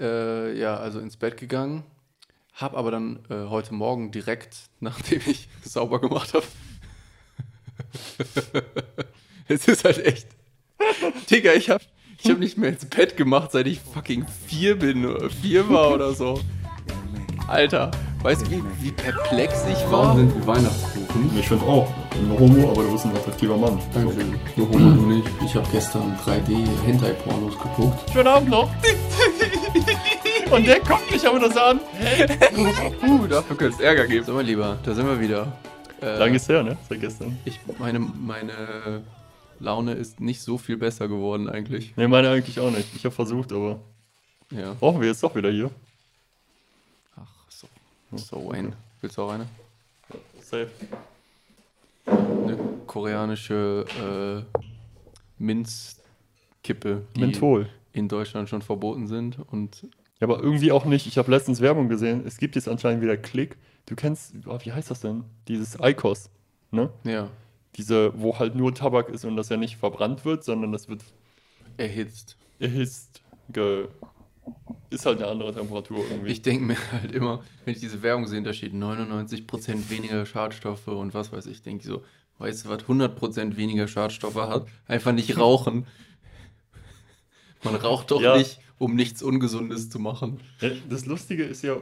äh, ja, also ins Bett gegangen, hab aber dann äh, heute Morgen direkt, nachdem ich sauber gemacht habe, es ist halt echt, Digga, ich hab, ich hab nicht mehr ins Bett gemacht, seit ich fucking vier bin, oder vier war oder so. Alter, weißt du, wie, wie perplex ich war? Warum sind die Weihnachtskuchen? Ich finde auch. Ein Homo, aber du bist ein attraktiver Mann. Dankeschön. Nur Homo, du nicht. Ich habe gestern 3D-Hentai-Pornos geguckt. Schönen Abend noch. Und der guckt mich aber das an. uh, dafür könnte es Ärger geben. So, mein Lieber, da sind wir wieder. Äh, Lang ist her, ne? Seit gestern. Ich, meine, meine Laune ist nicht so viel besser geworden eigentlich. Ne, meine eigentlich auch nicht. Ich habe versucht, aber Ja. brauchen wir jetzt doch wieder hier. Ach, so. So, Wayne. Willst du auch eine? Safe. Eine koreanische äh, Minzkippe, Menthol. in Deutschland schon verboten sind. Und Ja, aber irgendwie auch nicht. Ich habe letztens Werbung gesehen. Es gibt jetzt anscheinend wieder Klick. Du kennst, oh, wie heißt das denn? Dieses Icos, ne? ja, Diese, wo halt nur Tabak ist und das ja nicht verbrannt wird, sondern das wird erhitzt. erhitzt, ge ist halt eine andere Temperatur irgendwie. Ich denke mir halt immer, wenn ich diese Werbung sehe, da steht 99% weniger Schadstoffe und was weiß ich, denke ich so, weißt du, was 100% weniger Schadstoffe hat? Einfach nicht rauchen. Man raucht doch Ja. nicht, um nichts Ungesundes zu machen. Ja, Das Lustige ist ja,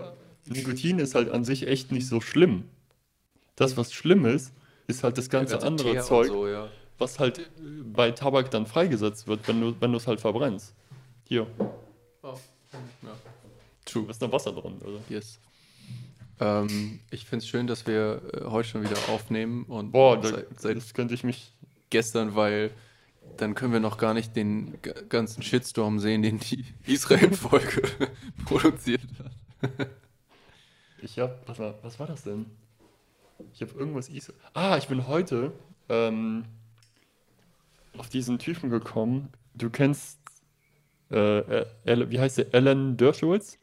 Nikotin ist halt an sich echt nicht so schlimm. Das, was schlimm ist, ist halt das ganze ganze andere Teer Zeug, So, ja. was halt bei Tabak dann freigesetzt wird, wenn du wenn du es halt verbrennst. Hier, Oh, ja. True. ist da Wasser drin, oder? Yes. Ähm, ich finde es schön, dass wir äh, heute schon wieder aufnehmen und Boah, da, seit, seit das könnte ich mich. gestern, weil dann können wir noch gar nicht den ganzen Shitstorm sehen, den die Israel-Folge produziert hat. Ich hab. Was war, was war das denn? Ich habe irgendwas. Is ah, ich bin heute ähm, auf diesen Typen gekommen. Du kennst. Äh, äh, wie heißt der? Alan Dershowitz?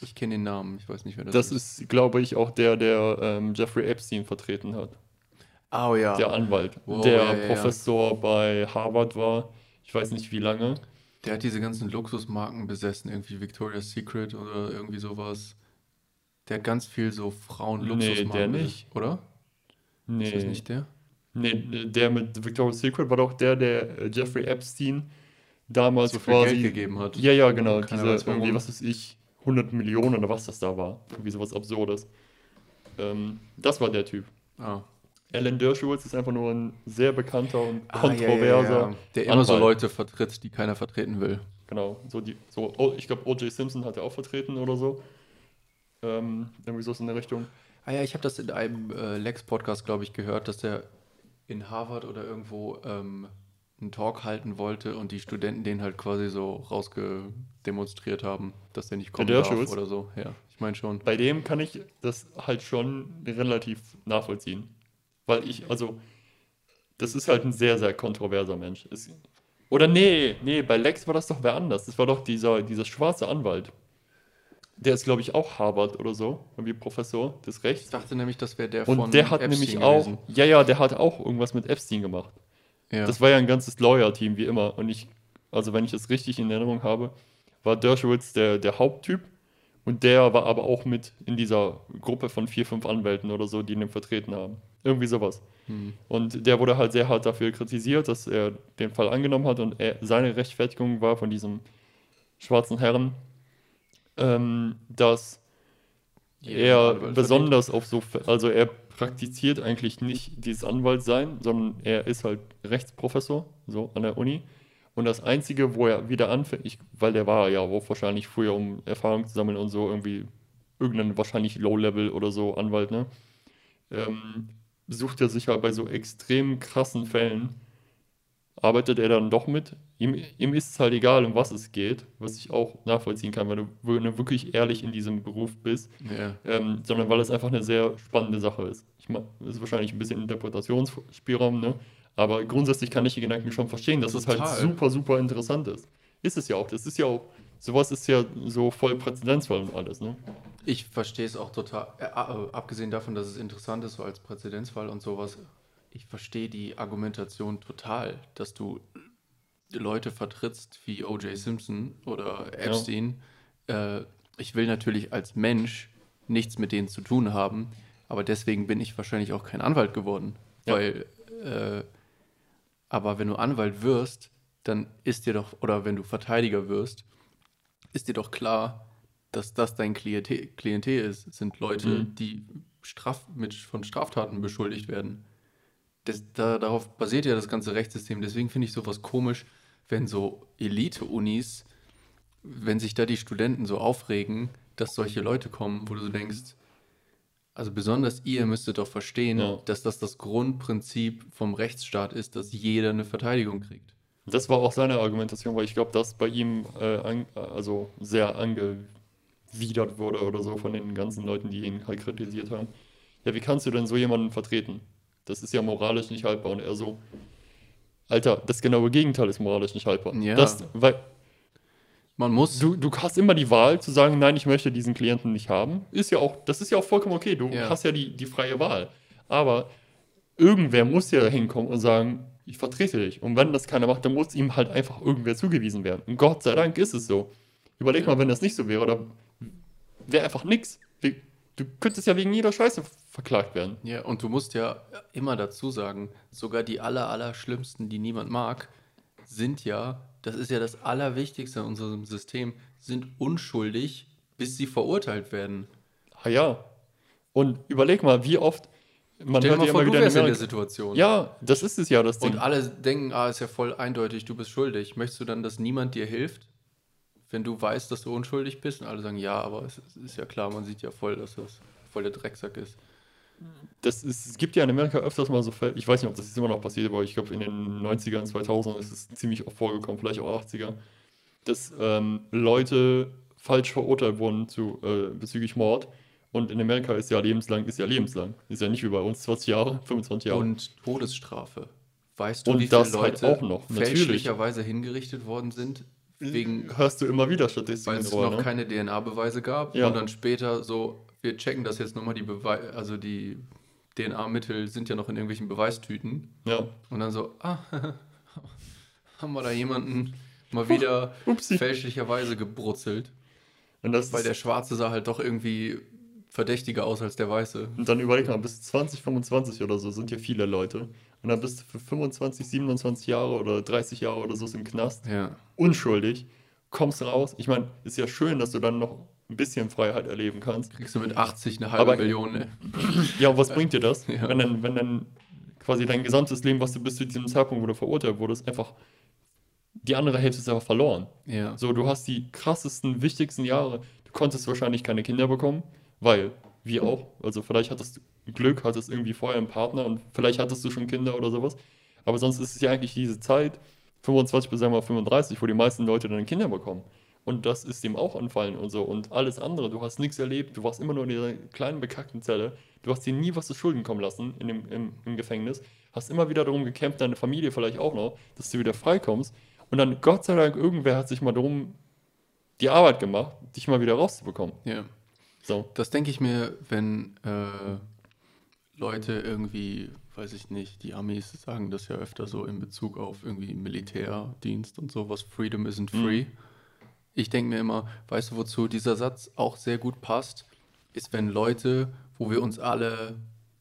Ich kenne den Namen, ich weiß nicht, wer das, Das ist, glaube ich, auch der, der ähm, Jeffrey Epstein vertreten hat. Oh ja. Der Anwalt, Wow, der ja, ja. Professor bei Harvard war. Ich weiß nicht wie lange. Der hat diese ganzen Luxusmarken besessen, irgendwie Victoria's Secret oder irgendwie sowas. Der hat ganz viel so Nee, Frauen-Luxusmarken. der besessen, nicht. Oder? Nee, Ist das nicht der? nee, der mit Victoria's Secret war doch der, der äh, Jeffrey Epstein damals So quasi. Geld gegeben hat. Ja, ja, genau. Keiner Diese irgendwie, was weiß ich, 100 Millionen oder was das da war. Irgendwie sowas Absurdes. Ähm, das war der Typ. Ah. Alan Dershowitz ist einfach nur ein sehr bekannter und Ah, kontroverser. ja, ja, ja. Der immer so. Leute vertritt, die keiner vertreten will. Genau, so die, so, oh, ich glaube, O.J. Simpson hat er auch vertreten oder so. Ähm, irgendwie so in der Richtung. Ah ja, ich habe das in einem äh, Lex-Podcast, glaube ich, gehört, dass der in Harvard oder irgendwo ähm, einen Talk halten wollte und die Studenten den halt quasi so rausgedemonstriert haben, dass der nicht kommen Der darf Dershowitz? oder so. Ja, ich meine schon. Bei dem kann ich das halt schon relativ nachvollziehen. Weil ich, also, das ist halt ein sehr, sehr kontroverser Mensch. Es, oder nee, nee, bei Lex war das doch wer anders. Das war doch dieser, dieser schwarze Anwalt. Der ist, glaube ich, auch Harvard oder so, irgendwie Professor des Ich Rechts. dachte nämlich, das wäre der Und von der hat Epstein nämlich auch, gewesen. ja, ja, der hat auch irgendwas mit Epstein gemacht. Ja. Das war ja ein ganzes Lawyer-Team, wie immer. Und ich, also wenn ich das richtig in Erinnerung habe, war Dershowitz der, der Haupttyp. Und der war aber auch mit in dieser Gruppe von vier, fünf Anwälten oder so, die ihn vertreten haben. Irgendwie sowas. Hm. Und der wurde halt sehr hart dafür kritisiert, dass er den Fall angenommen hat. Und er, seine Rechtfertigung war von diesem schwarzen Herrn, ähm, dass Jeder er besonders auf so, also er praktiziert eigentlich nicht dieses Anwaltsein, sondern er ist halt Rechtsprofessor, so an der Uni. Und das Einzige, wo er wieder anfängt, weil der war ja auch wahrscheinlich früher, um Erfahrung zu sammeln und so, irgendwie irgendein wahrscheinlich Low-Level oder so Anwalt, ne? Ähm, sucht er sich halt bei so extrem krassen Fällen, arbeitet er dann doch mit. Ihm, ihm ist es halt egal, um was es geht, was ich auch nachvollziehen kann, wenn du, wenn du wirklich ehrlich in diesem Beruf bist Ja. ähm, sondern weil es einfach eine sehr spannende Sache ist. Ich meine, es ist wahrscheinlich ein bisschen Interpretationsspielraum, ne? Aber grundsätzlich kann ich die Gedanken schon verstehen, dass es halt Total. super, super interessant ist. Ist es ja auch. Das ist ja auch, sowas ist ja so voll Präzedenzfall und alles, ne? Ich verstehe es auch total, äh, äh, abgesehen davon, dass es interessant ist, so als Präzedenzfall und sowas. Ich verstehe die Argumentation total, dass du Leute vertrittst wie O.J. Simpson oder Epstein, äh, ich will natürlich als Mensch nichts mit denen zu tun haben, aber deswegen bin ich wahrscheinlich auch kein Anwalt geworden. Ja. Weil, äh, aber wenn du Anwalt wirst, dann ist dir doch, oder wenn du Verteidiger wirst, ist dir doch klar, dass das dein Klientel, Klientel ist. Es sind Leute, Mhm. die straf mit, von Straftaten beschuldigt werden. Das, da, darauf basiert ja das ganze Rechtssystem. Deswegen finde ich sowas komisch, wenn so Elite-Unis, wenn sich da die Studenten so aufregen, dass solche Leute kommen, wo du so denkst, also besonders ihr müsstet doch verstehen, Ja. dass das das Grundprinzip vom Rechtsstaat ist, dass jeder eine Verteidigung kriegt. Das war auch seine Argumentation, weil ich glaube, dass bei ihm äh, an, also sehr angewidert wurde oder so von den ganzen Leuten, die ihn halt kritisiert haben. Ja, wie kannst du denn so jemanden vertreten? Das ist ja moralisch nicht haltbar. Und er so, Alter, das genaue Gegenteil ist moralisch nicht haltbar. Ja. Das, weil Man muss, du, du hast immer die Wahl zu sagen, nein, ich möchte diesen Klienten nicht haben. Ist ja auch, das ist ja auch vollkommen okay. Du Ja. hast ja die, die freie Wahl. Aber irgendwer muss ja hinkommen und sagen, ich vertrete dich. Und wenn das keiner macht, dann muss ihm halt einfach irgendwer zugewiesen werden. Und Gott sei Dank ist es so. Überleg mal, wenn das nicht so wäre, oder wäre einfach nix. Du könntest ja wegen jeder Scheiße verklagt werden. ja, und du musst ja immer dazu sagen, sogar die aller, aller schlimmsten, die niemand mag, sind ja, das ist ja das Allerwichtigste in unserem System, sind unschuldig, bis sie verurteilt werden. Ah ja. Und überleg mal, wie oft man Stell hört mal ja vor, immer du wieder in wärst in der. Situation. Ja, das ist es ja, das Ding. Und alle denken, ah, ist ja voll eindeutig, du bist schuldig. Möchtest du dann, dass niemand dir hilft, wenn du weißt, dass du unschuldig bist? Und alle sagen, ja, aber es es ist ja klar, man sieht ja voll, dass das voll der Drecksack ist. Das ist, es gibt ja in Amerika öfters mal so Fälle, ich weiß nicht, ob das jetzt immer noch passiert, aber ich glaube in den 90ern, 2000 ist es ziemlich oft vorgekommen, vielleicht auch 80er, dass ähm, Leute falsch verurteilt wurden zu, äh, bezüglich Mord. Und in Amerika ist ja lebenslang, ist ja lebenslang. Ist ja nicht wie bei uns 20 Jahre, 25 Jahre. Und Todesstrafe. Weißt du, Und wie viele halt Leute auch noch, natürlich. fälschlicherweise hingerichtet worden sind, wegen, hörst du immer wieder weil Statistiken es darüber, noch ne? keine DNA-Beweise gab Ja. und dann später so, wir checken das jetzt nochmal, die Beweise, also die DNA-Mittel sind ja noch in irgendwelchen Beweistüten Ja. und dann so, ah, haben wir da jemanden mal wieder Upsi. fälschlicherweise gebrutzelt, Und, das weil der Schwarze sah halt doch irgendwie verdächtiger aus als der Weiße. und dann überleg mal, bis 2025 oder so sind ja viele Leute. Und dann bist du für 25, 27 Jahre oder 30 Jahre oder so im Knast. Ja. unschuldig, kommst raus. Ich meine, ist ja schön, dass du dann noch ein bisschen Freiheit erleben kannst. Kriegst du mit 80 eine halbe Aber- Million, ne? Ja, und was bringt dir das, Ja. wenn dann, wenn dann quasi dein gesamtes Leben, was du bis zu diesem Zeitpunkt, wo du verurteilt wurdest, einfach die andere Hälfte ist einfach verloren. Ja. So, du hast die krassesten, wichtigsten Jahre. Du konntest wahrscheinlich keine Kinder bekommen, weil wir auch. Also vielleicht hattest du Glück, hattest irgendwie vorher einen Partner und vielleicht hattest du schon Kinder oder sowas. Aber sonst ist es ja eigentlich diese Zeit, 25 bis sagen wir mal 35, wo die meisten Leute dann Kinder bekommen. Und das ist dem auch anfallen und so. Und alles andere, du hast nichts erlebt, du warst immer nur in dieser kleinen bekackten Zelle. Du hast dir nie was zu Schulden kommen lassen in dem, im, im Gefängnis. Hast immer wieder darum gekämpft, deine Familie vielleicht auch noch, dass du wieder freikommst. Und dann, Gott sei Dank, irgendwer hat sich mal darum die Arbeit gemacht, dich mal wieder rauszubekommen. ja. So. Das denke ich mir, wenn äh, Leute irgendwie, weiß ich nicht, die Amis sagen das ja öfter so in Bezug auf irgendwie Militärdienst und sowas, Freedom isn't Mhm. Ich denke mir immer, weißt du, wozu dieser Satz auch sehr gut passt, ist, wenn Leute, wo wir uns alle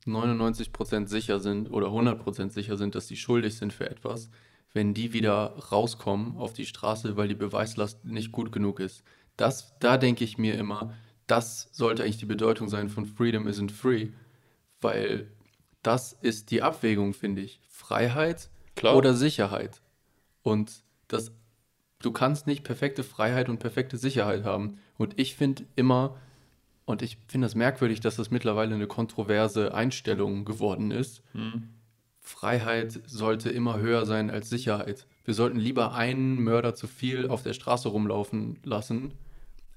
99% sicher sind oder 100% sicher sind, dass sie schuldig sind für etwas, wenn die wieder rauskommen auf die Straße, weil die Beweislast nicht gut genug ist. Das, da denke ich mir immer, das sollte eigentlich die Bedeutung sein von Freedom isn't free, weil das ist die Abwägung, finde ich. Freiheit Klar. oder Sicherheit. Und das, du kannst nicht perfekte Freiheit und perfekte Sicherheit haben. Und ich finde immer, und ich finde das merkwürdig, dass das mittlerweile eine kontroverse Einstellung geworden ist. Hm. Freiheit sollte immer höher sein als Sicherheit. Wir sollten lieber einen Mörder zu viel auf der Straße rumlaufen lassen,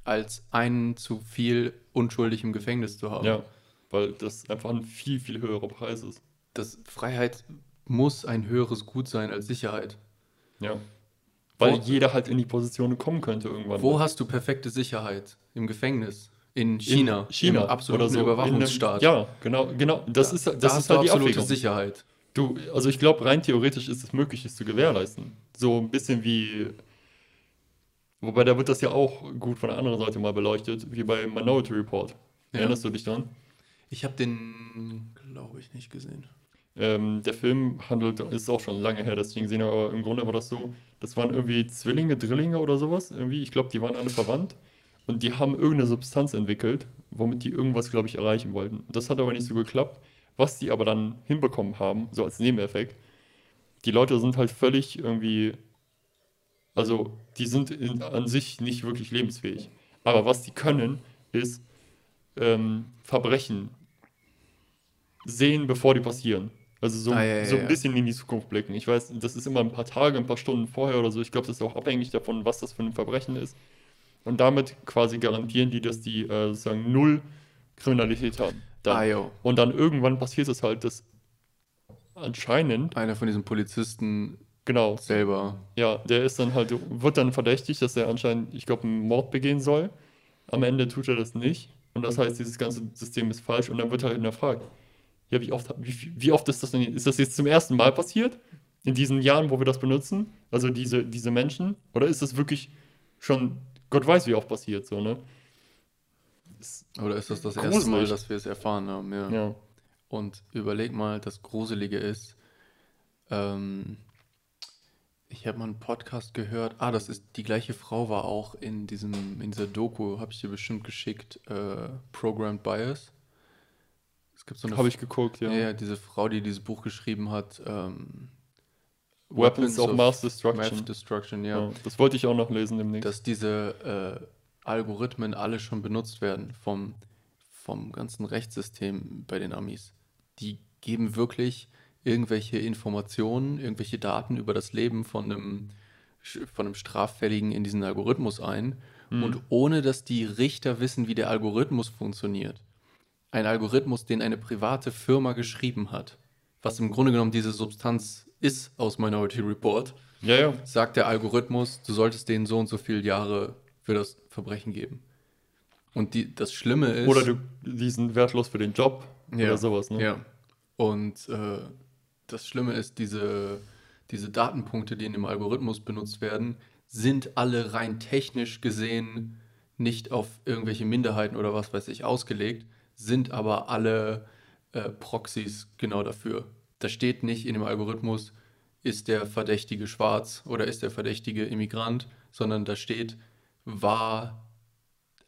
als einen zu viel unschuldig im Gefängnis zu haben. Ja, weil das einfach ein viel, viel höherer Preis ist. Das Freiheit muss ein höheres Gut sein als Sicherheit. Ja. Weil Wo- jeder halt in die Position kommen könnte irgendwann. Wo hast du perfekte Sicherheit? Im Gefängnis? In China? In China. Im absoluten so. Überwachungsstaat? Einem, ja, genau, genau. Das ist, das da ist hast du halt die absolute Abwägung. Sicherheit. Du, also ich glaube, rein theoretisch ist es möglich, es zu gewährleisten. So ein bisschen wie Wobei da wird das ja auch gut von der anderen Seite mal beleuchtet, wie bei Minority Report. Ja. Erinnerst du dich dran? Ich habe den, glaube ich, nicht gesehen. Ähm, der Film handelt, ist auch schon lange her, ihn gesehen habe, aber im Grunde war das so, das waren irgendwie Zwillinge, Drillinge oder sowas, irgendwie, ich glaube, die waren alle verwandt und die haben irgendeine Substanz entwickelt, womit die irgendwas, glaube ich, erreichen wollten. Das hat aber nicht so geklappt. Was die aber dann hinbekommen haben, so als Nebeneffekt, die Leute sind halt völlig irgendwie, also die sind in, an sich nicht wirklich lebensfähig. Aber was die können, ist ähm, Verbrechen sehen, bevor die passieren. Also so, Ah, ja, ja, so ein ja. bisschen in die Zukunft blicken. Ich weiß, das ist immer ein paar Tage, ein paar Stunden vorher oder so. Ich glaube, das ist auch abhängig davon, was das für ein Verbrechen ist. Und damit quasi garantieren die, dass die äh, sozusagen null Kriminalität haben. Dann. Ah, jo. Und dann irgendwann passiert es halt, dass anscheinend, Einer von diesen Polizisten genau, selber. ja, der ist dann halt, wird dann verdächtigt, dass er anscheinend, ich glaube, einen Mord begehen soll. Am Ende tut er das nicht. Und das heißt, dieses ganze System ist falsch. Und dann wird halt hinterfragt, ja, wie oft, wie, wie oft ist das denn, ist das jetzt zum ersten Mal passiert? In diesen Jahren, wo wir das benutzen? Also diese, diese Menschen? Oder ist das wirklich schon, Gott weiß, wie oft passiert, so, ne? Ist- Oder ist das das erste Mal, Gruselig. dass wir es erfahren haben? Ja. Ja. Und überleg mal, das Gruselige ist, ähm, ich habe mal einen Podcast gehört. Ah, das ist die gleiche Frau war auch in diesem in dieser Doku, habe ich dir bestimmt geschickt, äh, Programmed Bias. Es gibt so eine Habe ich geguckt, ja. ja, ja, diese Frau, die dieses Buch geschrieben hat. Ähm, Weapons of Mass Destruction. Mass Destruction, ja. Ja, das wollte ich auch noch lesen demnächst. Dass diese äh, Algorithmen alle schon benutzt werden vom, vom ganzen Rechtssystem bei den Amis. Die geben wirklich irgendwelche Informationen, irgendwelche Daten über das Leben von einem, von einem Straffälligen in diesen Algorithmus ein. Und ohne dass die Richter wissen, wie der Algorithmus funktioniert, ein Algorithmus, den eine private Firma geschrieben hat, was im Grunde genommen diese Substanz ist aus Minority Report, ja, ja. sagt der Algorithmus, du solltest denen so und so viele Jahre für das Verbrechen geben. Und die, das Schlimme ist. Oder du, die sind wertlos für den Job Ja, oder sowas, ne? Ja. Und äh, das Schlimme ist, diese, diese Datenpunkte, die in dem Algorithmus benutzt werden, sind alle rein technisch gesehen nicht auf irgendwelche Minderheiten oder was weiß ich ausgelegt, sind aber alle äh, Proxys genau dafür. Da steht nicht in dem Algorithmus, ist der Verdächtige schwarz oder ist der Verdächtige Immigrant, sondern da steht, war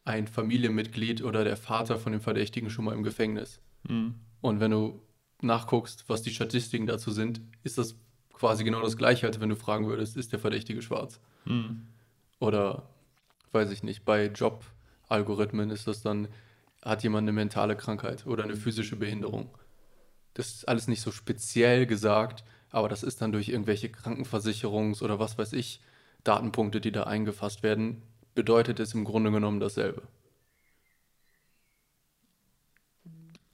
ein Familienmitglied oder der Vater von dem Verdächtigen schon mal im Gefängnis. Mhm. Und wenn du nachguckst, was die Statistiken dazu sind, ist das quasi genau das gleiche, als wenn du fragen würdest, ist der Verdächtige schwarz? Mhm. Oder, weiß ich nicht, bei Jobalgorithmen ist das dann, hat jemand eine mentale Krankheit oder eine physische Behinderung. Das ist alles nicht so speziell gesagt, aber das ist dann durch irgendwelche Krankenversicherungs- oder was weiß ich, Datenpunkte, die da eingefasst werden, bedeutet es im Grunde genommen dasselbe.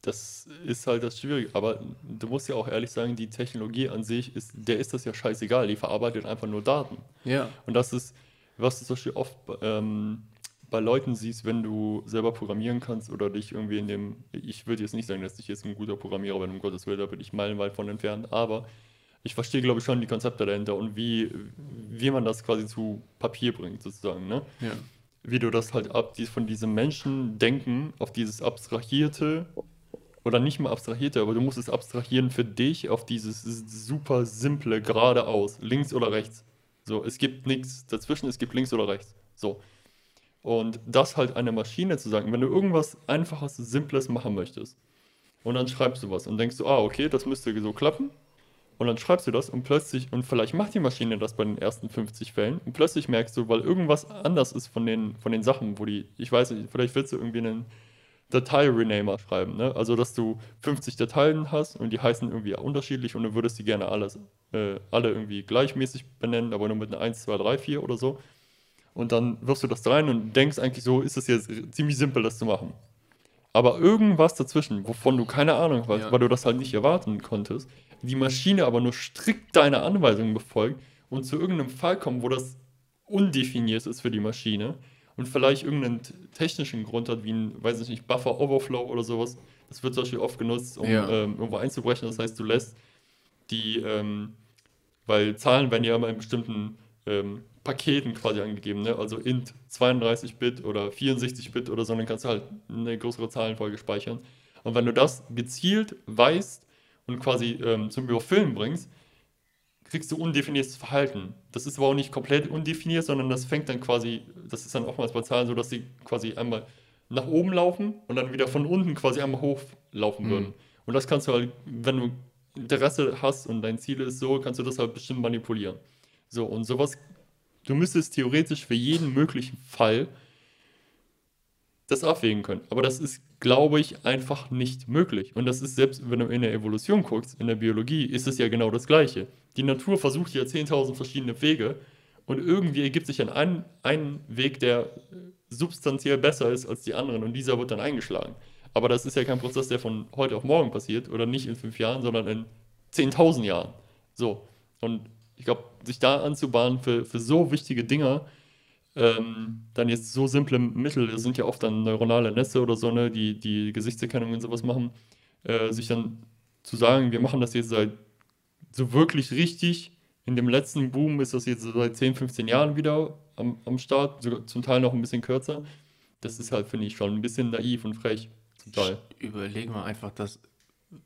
Das ist halt das Schwierige. Aber du musst ja auch ehrlich sagen, die Technologie an sich, ist, der ist das ja scheißegal. Die verarbeitet einfach nur Daten. Ja. Und das ist, was du zum Beispiel oft ähm, bei Leuten siehst, wenn du selber programmieren kannst oder dich irgendwie in dem, ich würde jetzt nicht sagen, dass ich jetzt ein guter Programmierer bin, um Gottes Willen, da bin ich meilenweit von entfernt, aber ich verstehe, glaube ich, schon die Konzepte dahinter und wie, wie man das quasi zu Papier bringt, sozusagen, ne? Ja. Wie du das halt ab, von diesem Menschendenken auf dieses abstrahierte, oder nicht mal abstrahierte, aber du musst es abstrahieren für dich auf dieses super simple geradeaus, links oder rechts. So, es gibt nichts dazwischen, es gibt links oder rechts. So. Und das halt einer Maschine zu sagen, wenn du irgendwas Einfaches, Simples machen möchtest, und dann schreibst du was und denkst du, ah, okay, das müsste so klappen. Und dann schreibst du das und plötzlich, und vielleicht macht die Maschine das bei den ersten 50 Fällen, und plötzlich merkst du, weil irgendwas anders ist von den, von den Sachen, wo die, ich weiß nicht, vielleicht willst du irgendwie einen Datei-Renamer schreiben, ne? Also, dass du 50 Dateien hast und die heißen irgendwie unterschiedlich und du würdest die gerne alles, äh, alle irgendwie gleichmäßig benennen, aber nur mit einer 1, 2, 3, 4 oder so. Und dann wirfst du das da rein und denkst eigentlich so, ist es jetzt ziemlich simpel, das zu machen. Aber irgendwas dazwischen, wovon du keine Ahnung hast, Ja. weil du das halt nicht erwarten konntest, die Maschine aber nur strikt deine Anweisungen befolgt und zu irgendeinem Fall kommt, wo das undefiniert ist für die Maschine und vielleicht irgendeinen technischen Grund hat, wie ein, weiß ich nicht, Buffer Overflow oder sowas. Das wird zum Beispiel oft genutzt, um Ja. ähm, irgendwo einzubrechen. Das heißt, du lässt die, ähm, weil Zahlen werden ja immer in bestimmten ähm, Paketen quasi angegeben, ne? also int 32-Bit oder 64-Bit oder so, dann kannst du halt eine größere Zahlenfolge speichern. Und wenn du das gezielt weißt und quasi ähm, zum Überfüllen bringst, kriegst du undefiniertes Verhalten. Das ist aber auch nicht komplett undefiniert, sondern das fängt dann quasi, das ist dann oftmals bei Zahlen so, dass sie quasi einmal nach oben laufen und dann wieder von unten quasi einmal hochlaufen Mhm. würden. Und das kannst du halt, wenn du Interesse hast und dein Ziel ist so, kannst du das halt bestimmt manipulieren. So, und sowas, du müsstest theoretisch für jeden möglichen Fall das abwägen können. Aber das ist, glaube ich, einfach nicht möglich. Und das ist selbst, wenn du in der Evolution guckst, in der Biologie, ist es ja genau das Gleiche. Die Natur versucht ja 10.000 verschiedene Wege und irgendwie ergibt sich dann ein, ein Weg, der substanziell besser ist als die anderen und dieser wird dann eingeschlagen. Aber das ist ja kein Prozess, der von heute auf morgen passiert oder nicht in fünf Jahren, sondern in 10.000 Jahren. So. Und ich glaube, sich da anzubahnen für, für so wichtige Dinge, ähm, dann jetzt so simple Mittel, das sind ja oft dann neuronale Netze oder so, ne, die, die Gesichtserkennung und sowas machen, äh, sich dann zu sagen, wir machen das jetzt seit so wirklich richtig, in dem letzten Boom ist das jetzt seit 10, 15 Jahren wieder am, am Start, sogar zum Teil noch ein bisschen kürzer. Das ist halt, finde ich, schon ein bisschen naiv und frech. Zum Teil. Überleg mal einfach, dass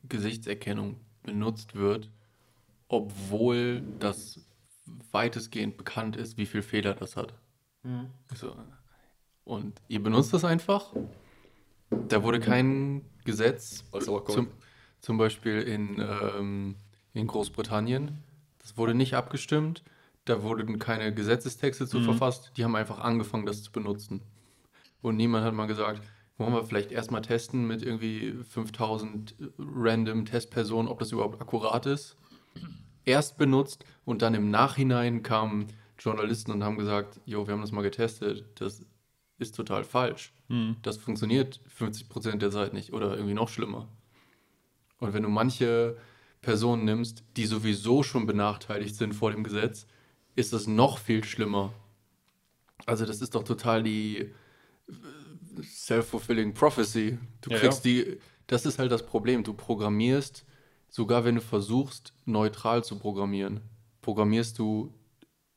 Gesichtserkennung benutzt wird, obwohl das weitestgehend bekannt ist, wie viel Fehler das hat. So. Und ihr benutzt das einfach. Da wurde kein Gesetz, zum, zum Beispiel in, ähm, in Großbritannien, das wurde nicht abgestimmt. Da wurden keine Gesetzestexte zu Mhm. verfasst. Die haben einfach angefangen, das zu benutzen. Und niemand hat mal gesagt, wollen wir vielleicht erstmal testen mit irgendwie 5000 random Testpersonen, ob das überhaupt akkurat ist. Erst benutzt und dann im Nachhinein kamen Journalisten und haben gesagt, jo, wir haben das mal getestet, das ist total falsch. Hm. Das funktioniert 50% der Zeit nicht oder irgendwie noch schlimmer. Und wenn du manche Personen nimmst, die sowieso schon benachteiligt sind vor dem Gesetz, ist das noch viel schlimmer. Also das ist doch total die äh, self-fulfilling prophecy. Du Ja, kriegst die, das ist halt das Problem. Du programmierst, sogar wenn du versuchst, neutral zu programmieren, programmierst du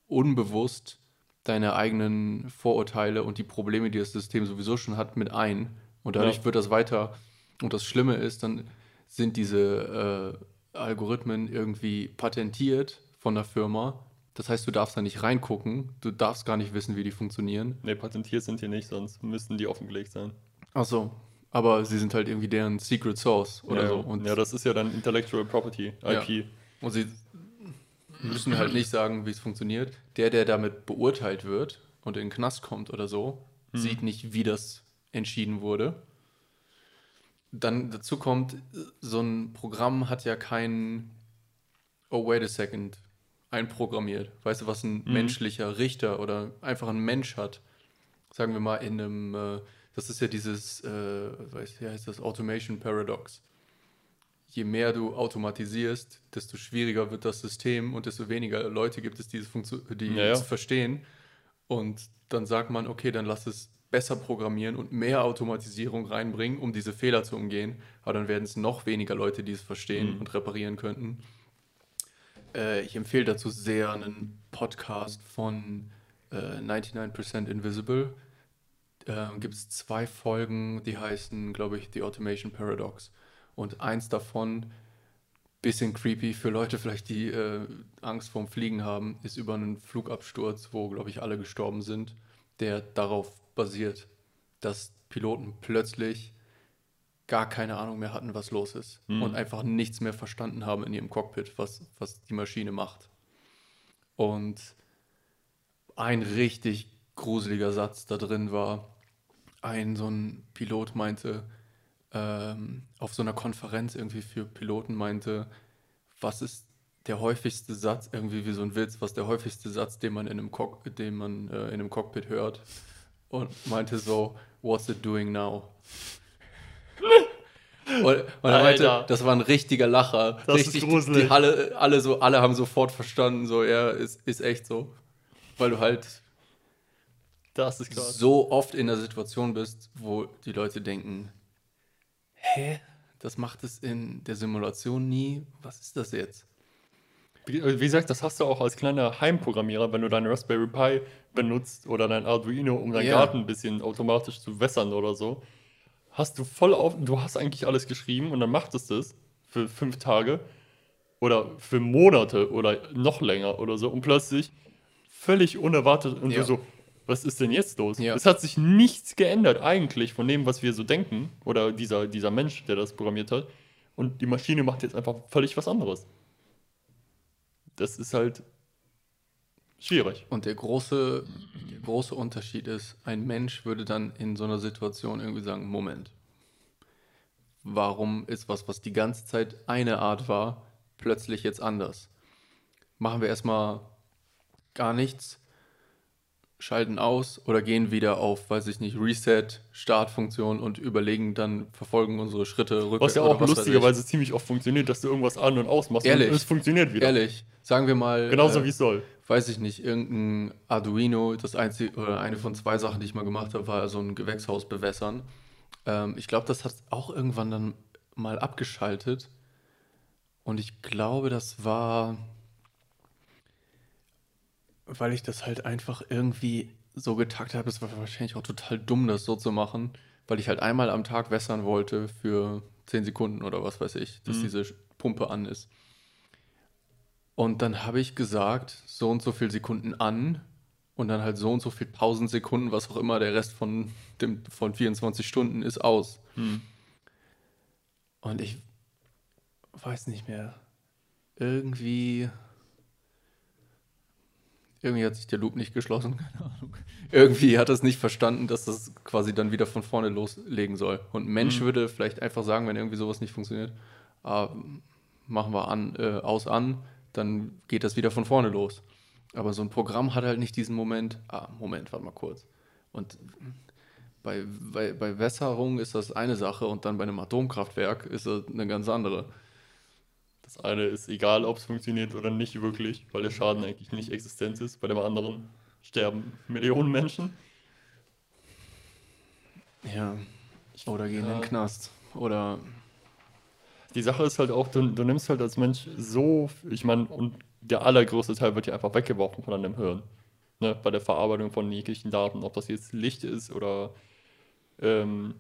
unbewusst deine eigenen Vorurteile und die Probleme, die das System sowieso schon hat, mit ein. Und dadurch Ja. wird das weiter. Und das Schlimme ist, dann sind diese äh, Algorithmen irgendwie patentiert von der Firma. Das heißt, du darfst da nicht reingucken, du darfst gar nicht wissen, wie die funktionieren. Ne, patentiert sind die nicht, sonst müssten die offengelegt sein. Ach so, aber sie sind halt irgendwie deren Secret Source oder ja, so. ja. Und, ja, das ist ja dann Intellectual Property, Ja. IP. und sie müssen halt nicht sagen, wie es funktioniert. Der, der damit beurteilt wird und in den Knast kommt oder so, sieht nicht, wie das entschieden wurde. Dann dazu kommt, so ein Programm hat ja kein, oh wait a second, einprogrammiert. Weißt du, was ein menschlicher Richter oder einfach ein Mensch hat? Sagen wir mal in einem, äh, das ist ja dieses, äh, weiß, wie heißt das, Automation Paradox. Je mehr du automatisierst, desto schwieriger wird das System und desto weniger Leute gibt es, die es, funktio- die Ja, ja. es verstehen. Und dann sagt man, okay, dann lass es besser programmieren und mehr Automatisierung reinbringen, um diese Fehler zu umgehen. Aber dann werden es noch weniger Leute, die es verstehen Mhm. und reparieren könnten. Äh, ich empfehle dazu sehr einen Podcast von äh, 99% Invisible. Äh, Gibt es zwei Folgen, die heißen, glaube ich, The Automation Paradox. Und eins davon, bisschen creepy für Leute vielleicht, die äh, Angst vorm Fliegen haben, ist über einen Flugabsturz, wo, glaube ich, alle gestorben sind, der darauf basiert, dass Piloten plötzlich gar keine Ahnung mehr hatten, was los ist Mhm. und einfach nichts mehr verstanden haben in ihrem Cockpit, was, was die Maschine macht. Und ein richtig gruseliger Satz da drin war, ein so ein Pilot meinte, ähm, auf so einer Konferenz irgendwie für Piloten meinte, was ist der häufigste Satz, irgendwie wie so ein Witz, was der häufigste Satz, den man in einem, Cock den man, äh, in einem Cockpit hört. Und meinte so, what's it doing now? Und, und er meinte, das war ein richtiger Lacher. Das ist Richtig, die, gruselig. die alle, alle, so, alle haben sofort verstanden, so, ja, ist, ist echt so. Weil du halt Das ist krass. so oft in der Situation bist, wo die Leute denken, hä, das macht es in der Simulation nie, was ist das jetzt? Wie, wie gesagt, das hast du auch als kleiner Heimprogrammierer, wenn du deinen Raspberry Pi benutzt oder dein Arduino, um deinen Ja. Garten ein bisschen automatisch zu wässern oder so. Hast du voll auf, du hast eigentlich alles geschrieben und dann macht es das für fünf Tage oder für Monate oder noch länger oder so und plötzlich völlig unerwartet und Ja. du so, was ist denn jetzt los? Ja. Es hat sich nichts geändert eigentlich von dem, was wir so denken oder dieser, dieser Mensch, der das programmiert hat und die Maschine macht jetzt einfach völlig was anderes. Das ist halt schwierig. Und der große, der große Unterschied ist, ein Mensch würde dann in so einer Situation irgendwie sagen, Moment, warum ist was, was die ganze Zeit eine Art war, plötzlich jetzt anders? Machen wir erstmal gar nichts, schalten aus oder gehen wieder auf, weiß ich nicht, Reset, Startfunktion und überlegen dann, verfolgen unsere Schritte rückwärts. Was ja auch was lustigerweise ziemlich oft funktioniert, dass du irgendwas an- und ausmachst Ehrlich? und es funktioniert wieder. Ehrlich, sagen wir mal. Genauso äh, wie es soll. weiß ich nicht, irgendein Arduino, das einzige oder eine von zwei Sachen, die ich mal gemacht habe, war so ein Gewächshaus bewässern. Ähm, ich glaube, das hat auch irgendwann dann mal abgeschaltet. Und ich glaube, das war, weil ich das halt einfach irgendwie so getaktet habe. Es war wahrscheinlich auch total dumm, das so zu machen, weil ich halt einmal am Tag wässern wollte für 10 Sekunden oder was weiß ich, dass Mhm. diese Pumpe an ist. Und dann habe ich gesagt, so und so viel Sekunden an und dann halt so und so viel Pausensekunden, was auch immer der Rest von, dem, von 24 Stunden ist, aus. Hm. Und ich weiß nicht mehr. Irgendwie. Irgendwie hat sich der Loop nicht geschlossen, keine Ahnung. Irgendwie hat es nicht verstanden, dass das quasi dann wieder von vorne loslegen soll. Und ein Mensch Mhm. würde vielleicht einfach sagen, wenn irgendwie sowas nicht funktioniert, ah, machen wir an, äh, aus an, dann geht das wieder von vorne los. Aber so ein Programm hat halt nicht diesen Moment, ah, Moment, warte mal kurz. Und bei, bei, bei Wässerung ist das eine Sache und dann bei einem Atomkraftwerk ist das eine ganz andere. Das eine ist egal, ob es funktioniert oder nicht wirklich, weil der Schaden eigentlich nicht existent ist. Bei dem anderen sterben Millionen Menschen. Ja. Oder gehen in Ja. den Knast. Oder Die Sache ist halt auch, du, du nimmst halt als Mensch so, ich meine, und der allergrößte Teil wird ja einfach weggeworfen von deinem Hirn. Ne? Bei der Verarbeitung von jeglichen Daten, ob das jetzt Licht ist oder ähm,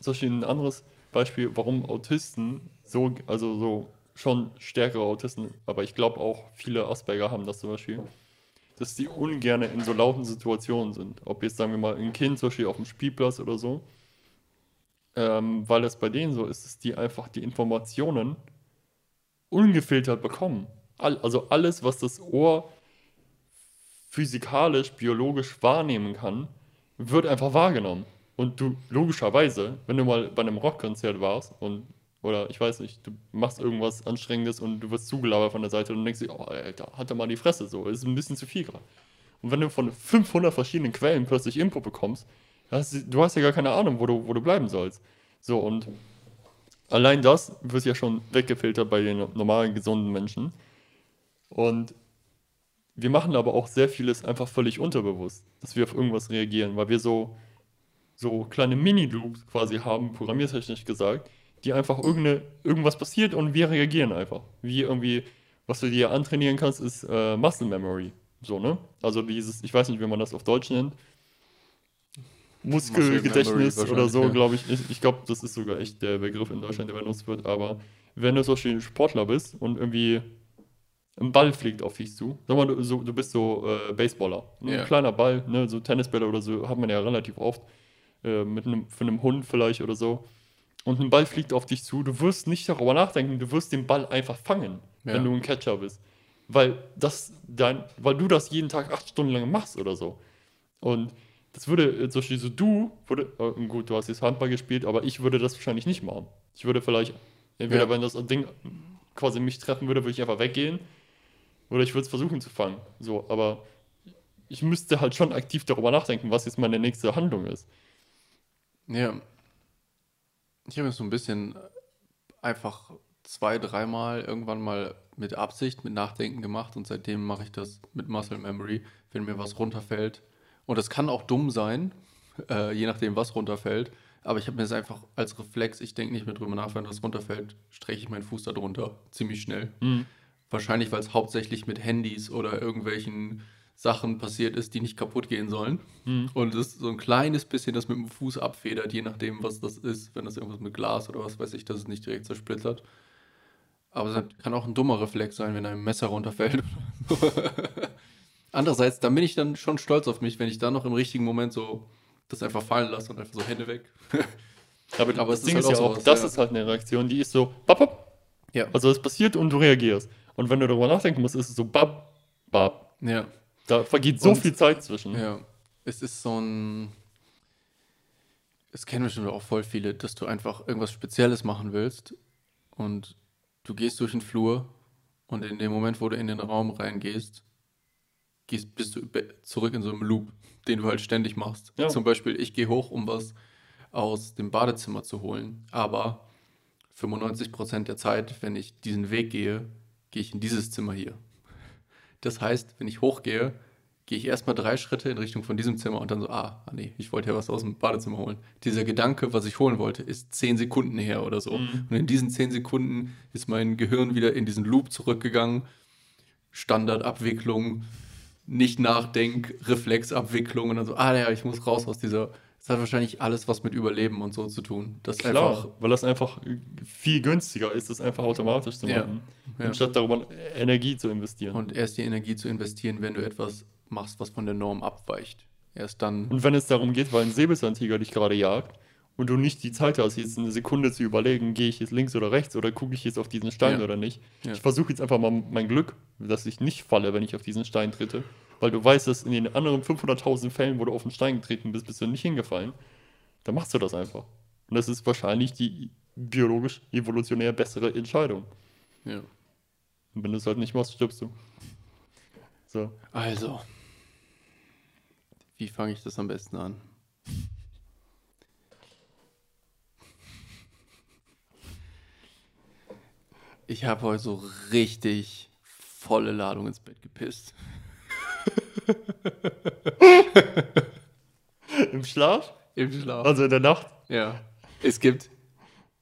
zum Beispiel ein anderes Beispiel, warum Autisten so, also so schon stärkere Autisten, aber ich glaube auch viele Asperger haben das zum Beispiel, dass die ungern in so lauten Situationen sind. Ob jetzt, sagen wir mal, ein Kind zum Beispiel auf dem Spielplatz oder so, ähm, weil es bei denen so ist, dass die einfach die Informationen ungefiltert bekommen. All, also alles, was das Ohr physikalisch, biologisch wahrnehmen kann, wird einfach wahrgenommen. Und du, logischerweise, wenn du mal bei einem Rockkonzert warst und, oder ich weiß nicht, du machst irgendwas Anstrengendes und du wirst zugelabert von der Seite und denkst dir, oh, Alter, hat er mal die Fresse so, ist ein bisschen zu viel gerade. Und wenn du von 500 verschiedenen Quellen plötzlich Input bekommst, hast, du- hast ja gar keine Ahnung, wo du, wo du bleiben sollst. So, und allein das wird ja schon weggefiltert bei den normalen, gesunden Menschen. Und wir machen aber auch sehr vieles einfach völlig unterbewusst, dass wir auf irgendwas reagieren, weil wir so, so kleine Mini-Loops quasi haben, programmiertechnisch gesagt, die einfach irgendeine, irgendwas passiert und wir reagieren einfach. Wie irgendwie, was du dir antrainieren kannst, ist äh, Muscle Memory. So, ne? Also dieses, ich weiß nicht, wie man das auf Deutsch nennt. Muskelgedächtnis oder so, ja. glaube ich. Ich, ich glaube, das ist sogar echt der Begriff in Deutschland, der benutzt wird. Aber wenn du zum Beispiel Sportler bist und irgendwie ein Ball fliegt auf dich zu, sag mal, du, so, du bist so äh, Baseballer. Ne? Ja. Ein kleiner Ball, ne? so Tennisbälle oder so, hat man ja relativ oft. Äh, mit einem, für einem Hund vielleicht oder so. Und ein Ball fliegt auf dich zu, du wirst nicht darüber nachdenken, du wirst den Ball einfach fangen, Ja. wenn du ein Catcher bist. Weil das dein, weil du das jeden Tag acht Stunden lang machst oder so. Und das würde, äh, zum Beispiel so du, würde, äh, gut, du hast jetzt Handball gespielt, aber ich würde das wahrscheinlich nicht machen. Ich würde vielleicht, entweder Ja. wenn das Ding quasi mich treffen würde, würde ich einfach weggehen. Oder ich würde es versuchen zu fangen. So, aber ich müsste halt schon aktiv darüber nachdenken, was jetzt meine nächste Handlung ist. Ja. Ich habe es so ein bisschen einfach zwei, dreimal irgendwann mal mit Absicht, mit Nachdenken gemacht und seitdem mache ich das mit Muscle Memory, wenn mir was runterfällt. Und das kann auch dumm sein, äh, je nachdem, was runterfällt. Aber ich habe mir das einfach als Reflex, ich denke nicht mehr drüber nach, wenn was runterfällt, strecke ich meinen Fuß da drunter ziemlich schnell. Mhm. Wahrscheinlich, weil es hauptsächlich mit Handys oder irgendwelchen Sachen passiert ist, die nicht kaputt gehen sollen. Mhm. Und es ist so ein kleines bisschen das mit dem Fuß abfedert, je nachdem, was das ist. Wenn das irgendwas mit Glas oder was weiß ich, dass es nicht direkt zersplittert. Aber es kann auch ein dummer Reflex sein, wenn ein Messer runterfällt. Andererseits, dann bin ich dann schon stolz auf mich, wenn ich dann noch im richtigen Moment so das einfach fallen lasse und einfach so Hände weg. Aber, Aber das es ist Ding halt ist ja auch das ja. ist halt eine Reaktion, die ist so, bap, bap. Ja. Also es passiert und du reagierst. Und wenn du darüber nachdenken musst, ist es so, bap, bap. Ja. Da vergeht so Und- viel Zeit zwischen. Ja, es ist so ein. Es kennen bestimmt auch voll viele, dass du einfach irgendwas Spezielles machen willst und du gehst durch den Flur und in dem Moment, wo du in den Raum reingehst, gehst, bist du zurück in so einem Loop, den du halt ständig machst. Ja. Zum Beispiel, ich gehe hoch, um was aus dem Badezimmer zu holen, aber 95% der Zeit, wenn ich diesen Weg gehe, gehe ich in dieses Zimmer hier. Das heißt, wenn ich hochgehe, gehe ich erstmal drei Schritte in Richtung von diesem Zimmer und dann so, ah, ah nee, ich wollte ja was aus dem Badezimmer holen. Dieser Gedanke, was ich holen wollte, ist zehn Sekunden her oder so. Mhm. Und in diesen zehn Sekunden ist mein Gehirn wieder in diesen Loop zurückgegangen. Standardabwicklung, nicht nachdenk, Reflexabwicklung und dann so, ah ja, ich muss raus aus dieser. Das hat wahrscheinlich alles was mit Überleben und so zu tun. Das Klar, einfach, weil das einfach viel günstiger ist, das einfach automatisch zu Ja, machen, ja. anstatt darüber Energie zu investieren. und erst die Energie zu investieren, wenn du etwas machst, was von der Norm abweicht. Erst dann. Und wenn es darum geht, weil ein Säbelzahntiger dich gerade jagt und du nicht die Zeit hast, jetzt eine Sekunde zu überlegen, gehe ich jetzt links oder rechts oder gucke ich jetzt auf diesen Stein Ja. oder nicht. Ja. Ich versuche jetzt einfach mal mein Glück, dass ich nicht falle, wenn ich auf diesen Stein tritte. Weil du weißt, dass in den anderen 500.000 Fällen, wo du auf den Stein getreten bist, bist du nicht hingefallen. Dann machst du das einfach. Und das ist wahrscheinlich die biologisch evolutionär bessere Entscheidung. Ja. Und wenn du es halt nicht machst, stirbst du. So. Also, wie fange ich das am besten an? Ich habe heute so richtig volle Ladung ins Bett gepisst. Im Schlaf? Im Schlaf. Also in der Nacht? Ja. Es gibt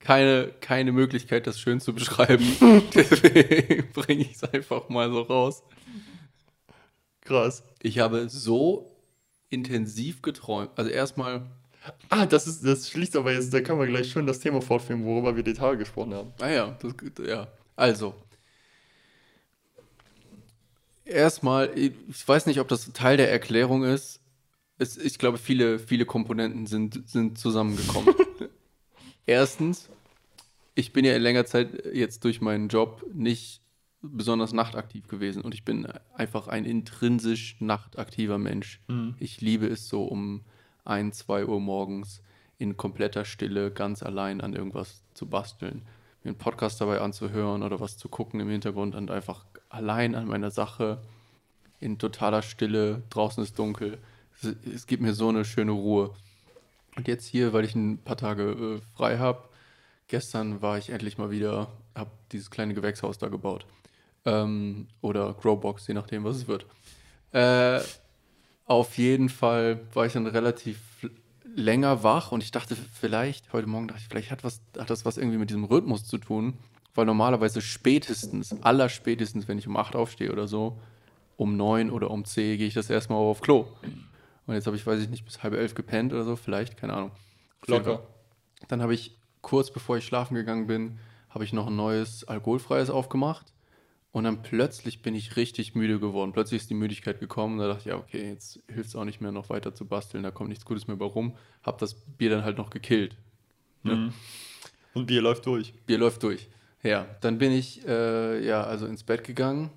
keine, keine Möglichkeit, das schön zu beschreiben. Deswegen bringe ich es einfach mal so raus. Krass. Ich habe so intensiv geträumt. Also erstmal, Ah, das ist, das schließt aber jetzt, da können wir gleich schön das Thema fortführen, worüber wir die Tage gesprochen haben. ah ja, das, ja. Also. Erstmal, ich weiß nicht, ob das Teil der Erklärung ist. Es, ich glaube, viele, viele Komponenten sind, sind zusammengekommen. Erstens, ich bin ja in längerer Zeit jetzt durch meinen Job nicht besonders nachtaktiv gewesen und ich bin einfach ein intrinsisch nachtaktiver Mensch. Ich liebe es so um 1, 2 Uhr morgens in kompletter Stille ganz allein an irgendwas zu basteln, mir einen Podcast dabei anzuhören oder was zu gucken im Hintergrund und einfach allein an meiner Sache in totaler Stille, draußen ist dunkel. Es, es gibt mir so eine schöne Ruhe. Und jetzt hier, weil ich ein paar Tage äh, frei habe, gestern war ich endlich mal wieder, habe dieses kleine Gewächshaus da gebaut. Ähm, oder Growbox, je nachdem, was es wird. Äh, auf jeden Fall war ich dann relativ länger wach und ich dachte vielleicht, heute Morgen dachte ich, vielleicht hat, was, hat das was irgendwie mit diesem Rhythmus zu tun, weil normalerweise spätestens, allerspätestens, wenn ich um 8 aufstehe oder so, um 9 oder um 10 gehe ich das erstmal auf Klo. Und jetzt habe ich, weiß ich nicht, bis halb elf gepennt oder so, vielleicht, keine Ahnung. Locker. Dann habe ich, kurz bevor ich schlafen gegangen bin, habe ich noch ein neues alkoholfreies aufgemacht. Und dann plötzlich bin ich richtig müde geworden. Plötzlich ist die Müdigkeit gekommen. Da dachte ich, ja, okay, jetzt hilft es auch nicht mehr, noch weiter zu basteln. Da kommt nichts Gutes mehr bei rum. Hab das Bier dann halt noch gekillt. Mhm. Und Bier läuft durch. Bier läuft durch. Ja, dann bin ich äh, ja also ins Bett gegangen,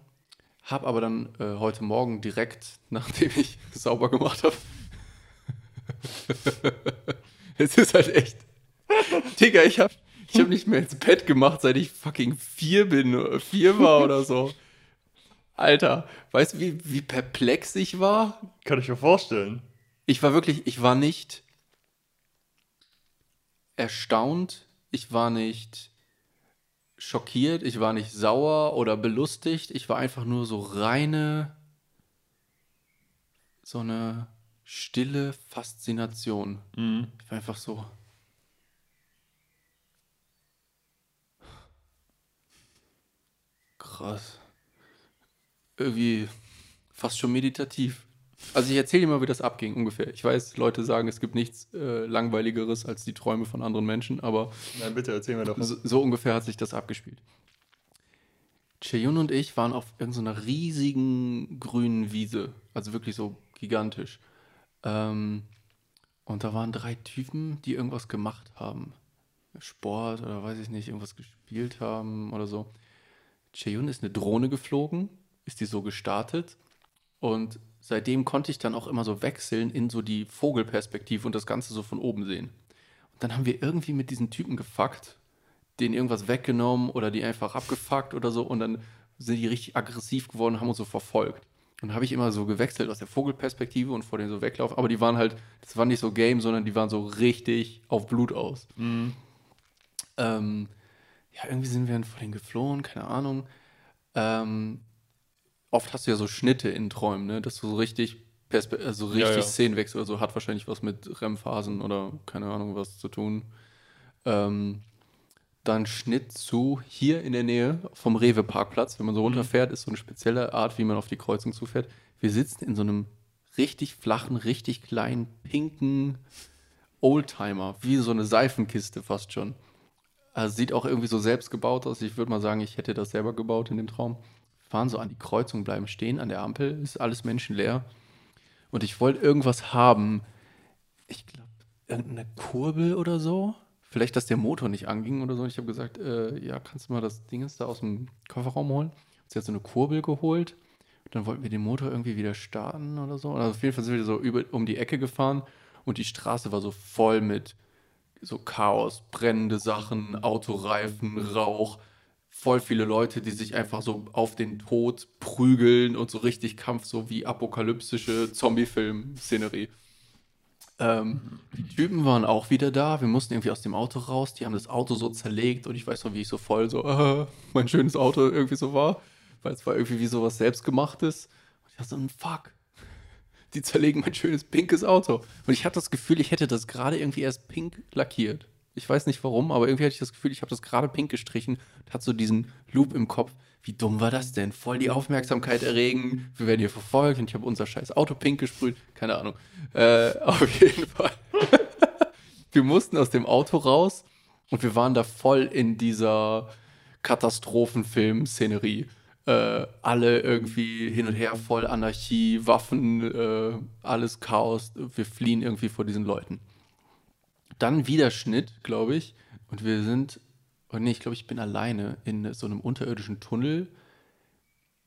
hab aber dann äh, heute Morgen direkt, nachdem ich sauber gemacht habe, es ist halt echt, Digga, ich habe ich hab nicht mehr ins Bett gemacht, seit ich fucking vier bin, oder vier war oder so. Alter, weißt du, wie, wie perplex ich war? Kann ich mir vorstellen. Ich war wirklich, ich war nicht erstaunt, ich war nicht schockiert, ich war nicht sauer oder belustigt, ich war einfach nur so reine, so eine stille Faszination. Mhm. Ich war einfach so. Krass. irgendwie fast schon meditativ. Also ich erzähle dir mal, wie das abging ungefähr. Ich weiß, Leute sagen, es gibt nichts äh, langweiligeres als die Träume von anderen Menschen, aber Nein, bitte erzähl mir doch so, so ungefähr hat sich das abgespielt. Cheyun und ich waren auf irgendeiner riesigen grünen Wiese, also wirklich so gigantisch. Ähm, und da waren drei Typen, die irgendwas gemacht haben. Sport oder weiß ich nicht, irgendwas gespielt haben oder so. Cheyun ist eine Drohne geflogen, ist die so gestartet und seitdem konnte ich dann auch immer so wechseln in so die Vogelperspektive und das Ganze so von oben sehen. Und dann haben wir irgendwie mit diesen Typen gefuckt, denen irgendwas weggenommen oder die einfach abgefuckt oder so und dann sind die richtig aggressiv geworden und haben uns so verfolgt. Und dann habe ich immer so gewechselt aus der Vogelperspektive und vor denen so weglaufen, aber die waren halt, das war nicht so Game, sondern die waren so richtig auf Blut aus. Ähm, ja, irgendwie sind wir dann vor denen geflohen, keine Ahnung. Ähm, oft hast du ja so Schnitte in Träumen, ne? dass du so richtig, Perspe also richtig Ja, ja. Szenenwechsel oder so hat wahrscheinlich was mit REM-Phasen oder keine Ahnung was zu tun. Ähm, dann Schnitt zu hier in der Nähe vom Rewe-Parkplatz. Wenn man so runterfährt, ist so eine spezielle Art, wie man auf die Kreuzung zufährt. Wir sitzen in so einem richtig flachen, richtig kleinen, pinken Oldtimer, wie so eine Seifenkiste fast schon. Also sieht auch irgendwie so selbst gebaut aus. Ich würde mal sagen, ich hätte das selber gebaut in dem Traum. Fahren so an die Kreuzung, bleiben stehen an der Ampel, ist alles menschenleer. Und ich wollte irgendwas haben. Ich glaube, irgendeine Kurbel oder so. Vielleicht, dass der Motor nicht anging oder so. Ich habe gesagt, äh, ja, kannst du mal das Ding da aus dem Kofferraum holen? Sie hat so eine Kurbel geholt. Dann wollten wir den Motor irgendwie wieder starten oder so. Also auf jeden Fall sind wir so über, um die Ecke gefahren und die Straße war so voll mit so Chaos, brennende Sachen, Autoreifen, Rauch, voll viele Leute, die sich einfach so auf den Tod prügeln und so richtig Kampf, so wie apokalyptische Zombie-Film-Szenerie. Ähm, die Typen waren auch wieder da. Wir mussten irgendwie aus dem Auto raus. Die haben das Auto so zerlegt und ich weiß noch, wie ich so voll so, äh, mein schönes Auto irgendwie so war, weil es war irgendwie wie sowas selbstgemachtes. Und ich dachte so, fuck, die zerlegen mein schönes pinkes Auto. Und ich hatte das Gefühl, ich hätte das gerade irgendwie erst pink lackiert. Ich weiß nicht warum, aber irgendwie hatte ich das Gefühl, ich habe das gerade pink gestrichen und hatte so diesen Loop im Kopf. Wie dumm war das denn? Voll die Aufmerksamkeit erregen. Wir werden hier verfolgt und ich habe unser scheiß Auto pink gesprüht. Keine Ahnung. Äh, auf jeden Fall. wir mussten aus dem Auto raus und wir waren da voll in dieser Katastrophenfilm-Szenerie. Äh, alle irgendwie hin und her, voll Anarchie, Waffen, äh, alles Chaos. Wir fliehen irgendwie vor diesen Leuten. Dann wieder Schnitt, glaube ich. Und wir sind, oh nee, ich glaube, ich bin alleine in so einem unterirdischen Tunnel.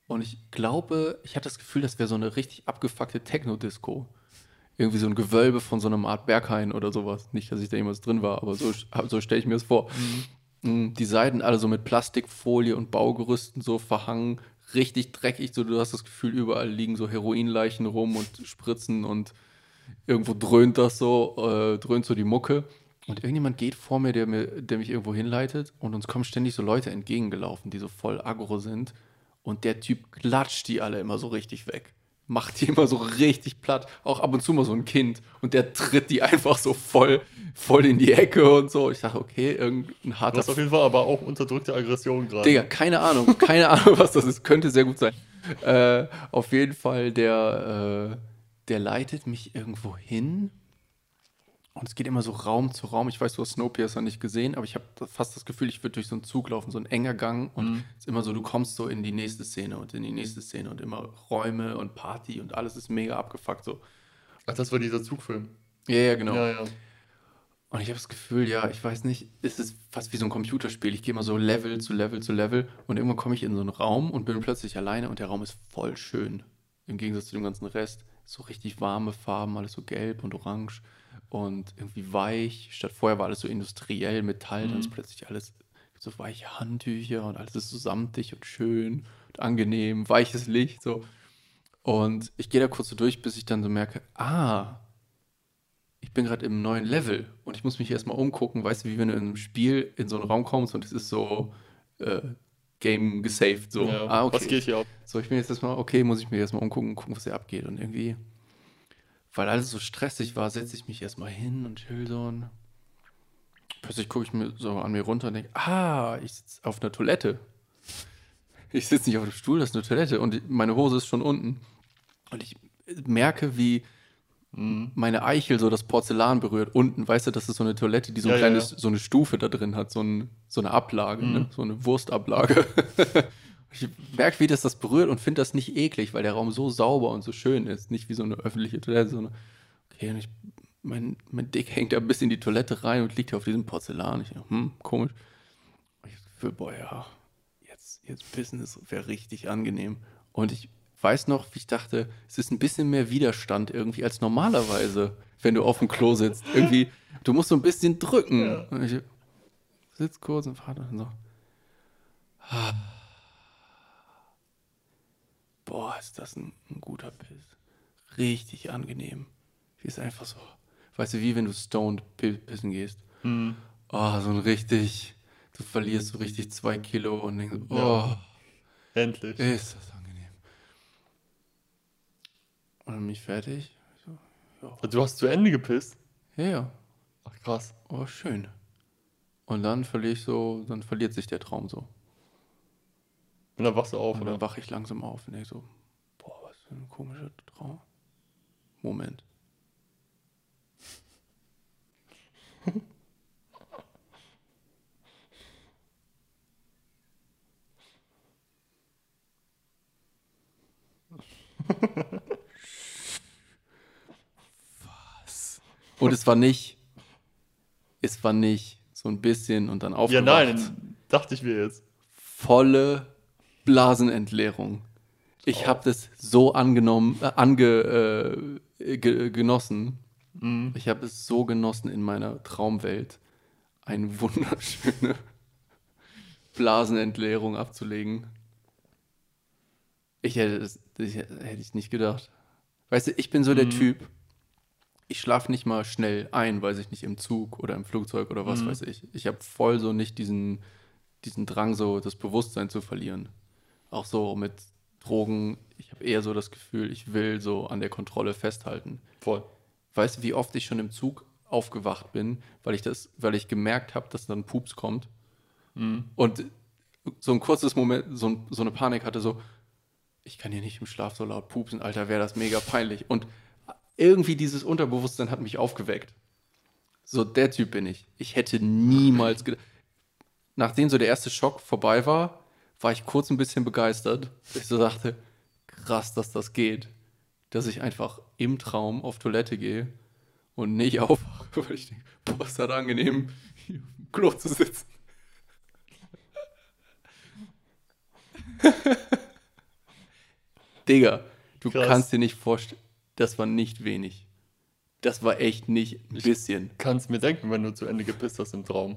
Und ich glaube, ich hatte das Gefühl, das wäre so eine richtig abgefuckte Techno-Disco. Irgendwie so ein Gewölbe von so einer Art Berghain oder sowas. Nicht, dass ich da jemals drin war, aber so, so stelle ich mir das vor. Mm, Die Seiten alle so mit Plastikfolie und Baugerüsten so verhangen, richtig dreckig. So, du hast das Gefühl, überall liegen so Heroinleichen rum und Spritzen und irgendwo dröhnt das so, äh, dröhnt so die Mucke. Und irgendjemand geht vor mir der, mir, der mich irgendwo hinleitet und uns kommen ständig so Leute entgegengelaufen, die so voll aggro sind. Und der Typ klatscht die alle immer so richtig weg. Macht die immer so richtig platt. Auch ab und zu mal so ein Kind. Und der tritt die einfach so voll, voll in die Ecke und so. Ich dachte, okay, irgendein harter hast auf jeden Fall aber auch unterdrückte Aggression gerade. Digga, keine Ahnung, keine Ahnung, was das ist. Könnte sehr gut sein. Äh, auf jeden Fall, der, äh, der leitet mich irgendwo hin. Und es geht immer so Raum zu Raum. Ich weiß, du hast Snowpiercer nicht gesehen, aber ich habe fast das Gefühl, ich würde durch so einen Zug laufen, so ein enger Gang. Und es ist immer so, du kommst so in die nächste Szene und in die nächste Szene und immer Räume und Party und alles ist mega abgefuckt so. Ach, das war dieser Zugfilm. Ja, ja, genau. Ja, ja. Und ich habe das Gefühl, ja, ich weiß nicht, es ist fast wie so ein Computerspiel. Ich gehe mal so Level zu Level zu Level und irgendwann komme ich in so einen Raum und bin plötzlich alleine und der Raum ist voll schön. Im Gegensatz zu dem ganzen Rest. So richtig warme Farben, alles so gelb und orange und irgendwie weich. Statt vorher war alles so industriell, Metall, dann ist plötzlich alles so weiche Handtücher und alles ist so samtig und schön und angenehm, weiches Licht so. Und ich gehe da kurz so durch, bis ich dann so merke, ah, ich bin gerade im neuen Level und ich muss mich erstmal umgucken, weißt du, wie wenn du in einem Spiel in so einen Raum kommst und es ist so äh, Game gesaved, so. ja. Ah, okay. Was geht hier ab? So, ich bin jetzt erstmal, okay, muss ich mir erstmal umgucken, gucken, was hier abgeht. Und irgendwie, weil alles so stressig war, setze ich mich erstmal hin und chill so. Und plötzlich gucke ich mir so an mir runter und denke, ah, ich sitze auf einer Toilette. ich sitze nicht auf dem Stuhl, das ist eine Toilette und meine Hose ist schon unten. Und ich merke, wie meine Eichel so das Porzellan berührt. Unten, weißt du, das ist so eine Toilette, die so, ein Ja, kleines, ja. so eine Stufe da drin hat, so, ein, so eine Ablage, ne? so eine Wurstablage. ich merke, wie das das berührt und finde das nicht eklig, weil der Raum so sauber und so schön ist. Nicht wie so eine öffentliche Toilette, so eine, okay, und ich, mein, mein Dick hängt da bis in die Toilette rein und liegt hier auf diesem Porzellan. Ich, hm, komisch. Ich fühle, boah, ja, jetzt, jetzt ist wäre richtig angenehm. Und ich weiß noch, ich dachte, es ist ein bisschen mehr Widerstand irgendwie als normalerweise, wenn du auf dem Klo sitzt. Irgendwie, du musst so ein bisschen drücken. Und ich sitze kurz und fahre dann so. Ah. Boah, ist das ein, ein guter Piss. Richtig angenehm. Wie ist einfach so. Weißt du, wie wenn du stoned pi- pissen gehst. Mhm. Oh, so ein richtig, du verlierst so richtig zwei Kilo und denkst, oh, Ja. Endlich. ist das. Und dann bin ich fertig. So, Du hast zu Ende gepisst? ja, ja, Ach krass. oh, schön. Und dann verliere ich so, dann verliert sich der Traum so. Und dann wachst du auf, Und oder? dann wache ich langsam auf und denke so, boah, was für ein komischer Traum. Moment. Was? Und es war nicht, es war nicht so ein bisschen und dann Ja, aufgewacht nein, dachte ich mir jetzt. volle Blasenentleerung. Ich habe das so angenommen, äh, ange, äh, ge, genossen. Ich habe es so genossen in meiner Traumwelt, eine wunderschöne Blasenentleerung abzulegen. Ich hätte das, das hätte ich nicht gedacht. Weißt du, ich bin so der Typ. Ich schlafe nicht mal schnell ein, weiß ich nicht, im Zug oder im Flugzeug oder was weiß ich. Ich habe voll so nicht diesen, diesen Drang, so das Bewusstsein zu verlieren. Auch so mit Drogen. Ich habe eher so das Gefühl, ich will so an der Kontrolle festhalten. Voll. Weißt du, wie oft ich schon im Zug aufgewacht bin, weil ich das, weil ich gemerkt habe, dass dann Pups kommt. Und so ein kurzes Moment, so, ein, so eine Panik hatte, so, ich kann hier nicht im Schlaf so laut pupsen, Alter, wäre das mega peinlich. Und irgendwie dieses Unterbewusstsein hat mich aufgeweckt. So, der Typ bin ich. Ich hätte niemals gedacht. Nachdem so der erste Schock vorbei war, war ich kurz ein bisschen begeistert. Ich so dachte, krass, dass das geht. Dass ich einfach im Traum auf Toilette gehe und nicht aufwache, weil ich denke, boah, ist das angenehm, hier dem Klo zu sitzen. Digga, du Krass. kannst dir nicht vorstellen, das war nicht wenig. Das war echt nicht ein bisschen. Kannst mir denken, wenn du zu Ende gepisst hast im Traum.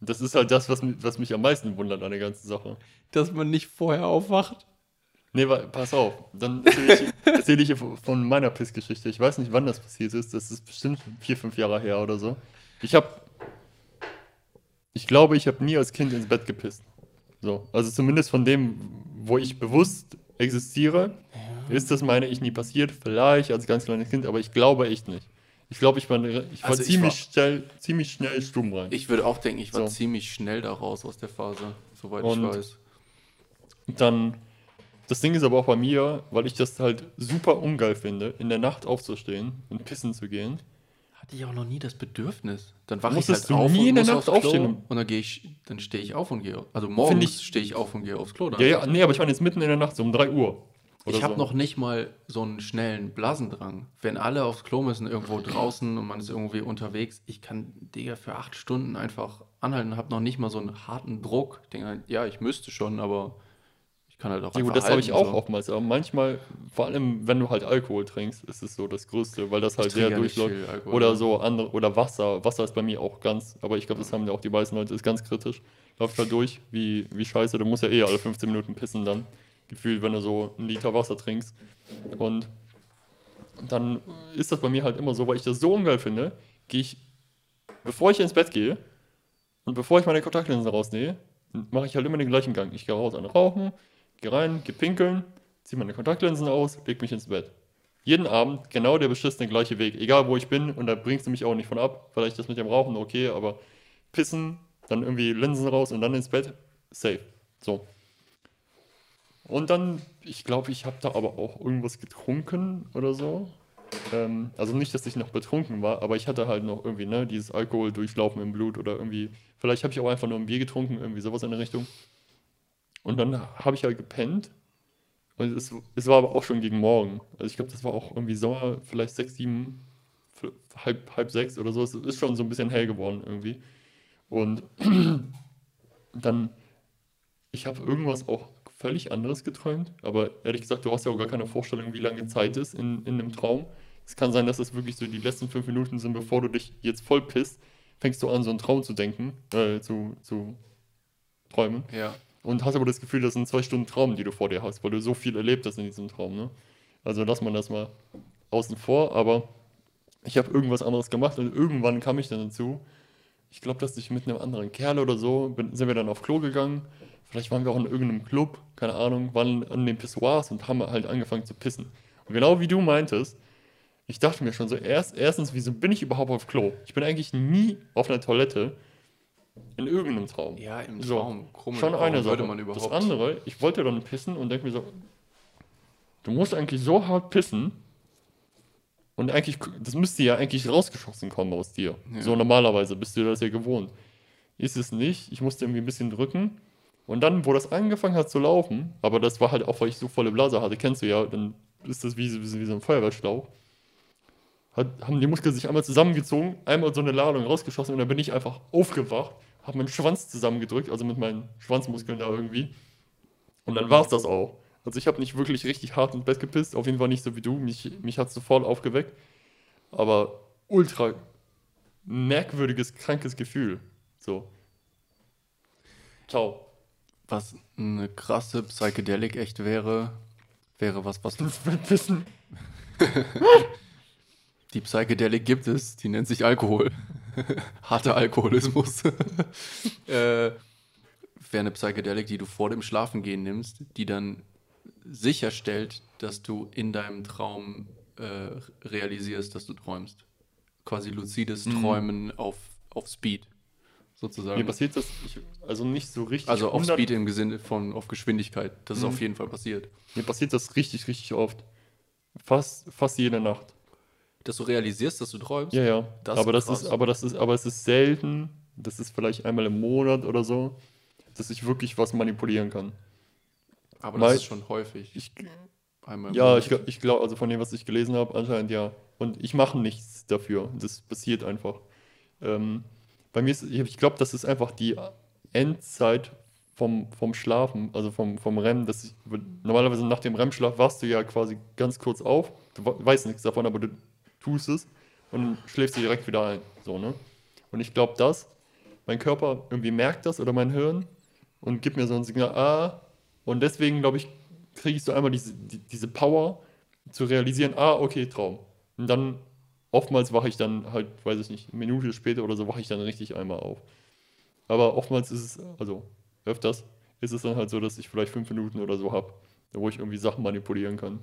Das ist halt das, was, was mich am meisten wundert an der ganzen Sache. Dass man nicht vorher aufwacht. Nee, pass auf. Dann erzähle ich, erzähl ich von meiner Pissgeschichte. Ich weiß nicht, wann das passiert ist. Das ist bestimmt vier, fünf Jahre her oder so. Ich habe, ich glaube, ich habe nie als Kind ins Bett gepisst. So, also zumindest von dem, wo ich bewusst existiere, ist das, meine ich, nie passiert. Vielleicht als ganz kleines Kind, aber ich glaube echt nicht. Ich glaube, ich war, ich war Also ich ziemlich, war- schnell, ziemlich schnell stumm rein. Ich würde auch denken, ich war So. ziemlich schnell da raus aus der Phase, soweit Und- ich weiß. dann, das Ding ist aber auch bei mir, weil ich das halt super ungeil finde, in der Nacht aufzustehen und pissen zu gehen. Hatte ich auch noch nie das Bedürfnis. Dann wache ich halt du auf nie und in der Nacht aufstehen? und dann gehe ich, dann stehe ich auf und gehe. Also morgens ich- stehe ich auf und gehe aufs Klo. Dann. Ja, ja, nee, aber ich meine jetzt mitten in der Nacht, so um 3 Uhr. Ich habe so. noch nicht mal so einen schnellen Blasendrang. Wenn alle aufs Klo müssen, irgendwo draußen und man ist irgendwie unterwegs, ich kann, Digga, für acht Stunden einfach anhalten, habe noch nicht mal so einen harten Druck. Ich denke, halt, ja, ich müsste schon, aber ich kann halt auch Ja, einfach gut, das habe ich auch so. oftmals. Aber manchmal, vor allem wenn du halt Alkohol trinkst, ist es so das Größte, weil das halt sehr ja durchläuft. Oder so andere, oder Wasser. Wasser ist bei mir auch ganz, aber ich glaube, das haben ja auch die meisten Leute, ist ganz kritisch. Läuft halt durch, wie, wie scheiße. Du musst ja eh alle 15 Minuten pissen dann. Gefühlt, wenn du so einen Liter Wasser trinkst. Und dann ist das bei mir halt immer so, weil ich das so ungeil finde, gehe ich, bevor ich ins Bett gehe und bevor ich meine Kontaktlinsen rausnehme, mache ich halt immer den gleichen Gang. Ich gehe raus an Rauchen, gehe rein, gehe pinkeln, ziehe meine Kontaktlinsen aus, leg mich ins Bett. Jeden Abend genau der beschissene gleiche Weg, egal wo ich bin und da bringst du mich auch nicht von ab. Vielleicht das mit dem Rauchen okay, aber pissen, dann irgendwie Linsen raus und dann ins Bett, safe. So. Und dann, ich glaube, ich habe da aber auch irgendwas getrunken oder so. Ähm, also nicht, dass ich noch betrunken war, aber ich hatte halt noch irgendwie, ne, dieses Alkohol durchlaufen im Blut oder irgendwie, vielleicht habe ich auch einfach nur ein Bier getrunken, irgendwie sowas in der Richtung. Und dann habe ich halt gepennt. Und es, es war aber auch schon gegen Morgen. Also ich glaube, das war auch irgendwie Sommer, vielleicht sechs, sieben, halb, halb sechs oder so. Es ist schon so ein bisschen hell geworden irgendwie. Und dann, ich habe irgendwas auch völlig anderes geträumt. Aber ehrlich gesagt, du hast ja auch gar keine Vorstellung, wie lange Zeit ist in, in einem Traum. Es kann sein, dass es wirklich so die letzten fünf Minuten sind, bevor du dich jetzt voll pisst, fängst du an, so einen Traum zu denken, äh, zu, zu träumen. Ja. Und hast aber das Gefühl, das sind zwei Stunden Traum, die du vor dir hast, weil du so viel erlebt hast in diesem Traum. Ne? Also lass man das mal außen vor, aber ich habe irgendwas anderes gemacht und irgendwann kam ich dann dazu. Ich glaube, dass ich mit einem anderen Kerl oder so bin, sind wir dann auf Klo gegangen. Vielleicht waren wir auch in irgendeinem Club, keine Ahnung, waren an den Pissoirs und haben halt angefangen zu pissen. Und genau wie du meintest, ich dachte mir schon so, erst, erstens, wieso bin ich überhaupt auf Klo? Ich bin eigentlich nie auf einer Toilette in irgendeinem Traum. Ja, im So, Traum. Komisch, Schon warum eine Sache. man überhaupt. Das andere, ich wollte dann pissen und denke mir so, du musst eigentlich so hart pissen und eigentlich, das müsste ja eigentlich rausgeschossen kommen aus dir. Ja. So normalerweise bist du das ja gewohnt. Ist es nicht, ich musste irgendwie ein bisschen drücken und dann, wo das angefangen hat zu laufen, aber das war halt auch, weil ich so volle Blase hatte, kennst du ja, dann ist das wie, so- wie so ein Feuerwehrschlauch. Hat, haben die Muskeln sich einmal zusammengezogen, einmal so eine Ladung rausgeschossen und dann bin ich einfach aufgewacht, habe meinen Schwanz zusammengedrückt, also mit meinen Schwanzmuskeln da irgendwie. Und dann war es das auch. Also ich habe nicht wirklich richtig hart ins Bett gepisst, auf jeden Fall nicht so wie du. Mich, mich hat es sofort aufgeweckt. Aber ultra merkwürdiges, krankes Gefühl. So. Ciao. Was eine krasse Psychedelic echt wäre, wäre was, was wird wissen. die Psychedelic gibt es, die nennt sich Alkohol. Harter Alkoholismus. äh, wäre eine Psychedelic, die du vor dem Schlafengehen nimmst, die dann sicherstellt, dass du in deinem Traum äh, realisierst, dass du träumst. Quasi luzides Mhm. Träumen auf, auf Speed, Mir sozusagen. passiert das ich, also nicht so richtig. Also auf 100 Speed im Sinne von auf Geschwindigkeit. Das ist Mhm. auf jeden Fall passiert. Mir passiert das richtig, richtig oft. Fast, fast jede Nacht. Dass du realisierst, dass du träumst. Ja, ja. Das aber ist das ist, aber das ist, aber es ist selten. Das ist vielleicht einmal im Monat oder so, dass ich wirklich was manipulieren kann. Aber das ist schon häufig. Ich, Einmal ja, ich, ich glaube, also von dem, was ich gelesen habe, anscheinend ja. Und ich mache nichts dafür. Das passiert einfach. Ähm, bei mir ist, ich, glaube, das ist einfach die Endzeit vom, vom Schlafen, also vom, vom REM. Dass ich, normalerweise nach dem REM-Schlaf wachst du ja quasi ganz kurz auf. Du we- weißt nichts davon, aber du tust es und schläfst du direkt wieder ein. So, ne? Und ich glaube, dass mein Körper irgendwie merkt das oder mein Hirn und gibt mir so ein Signal, ah, und deswegen, glaube ich, kriege ich so einmal diese, die, diese Power zu realisieren, ah, okay, Traum. Und dann oftmals wache ich dann halt, weiß ich nicht, eine Minute später oder so wache ich dann richtig einmal auf. Aber oftmals ist es, also öfters, ist es dann halt so, dass ich vielleicht fünf Minuten oder so habe, wo ich irgendwie Sachen manipulieren kann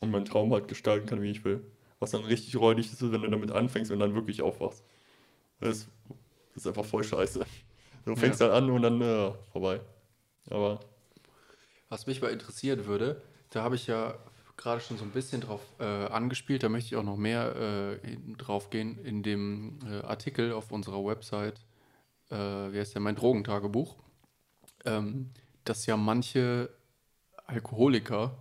und meinen Traum halt gestalten kann, wie ich will. Was dann richtig räudig ist, wenn du damit anfängst und dann wirklich aufwachst. Das, ist einfach voll scheiße. Du fängst dann an und dann äh, vorbei. Aber Was mich mal interessieren würde, da habe ich ja gerade schon so ein bisschen drauf äh, angespielt, da möchte ich auch noch mehr äh, drauf gehen, in dem äh, Artikel auf unserer Website, äh, wie heißt der, mein Drogentagebuch, ähm, dass ja manche Alkoholiker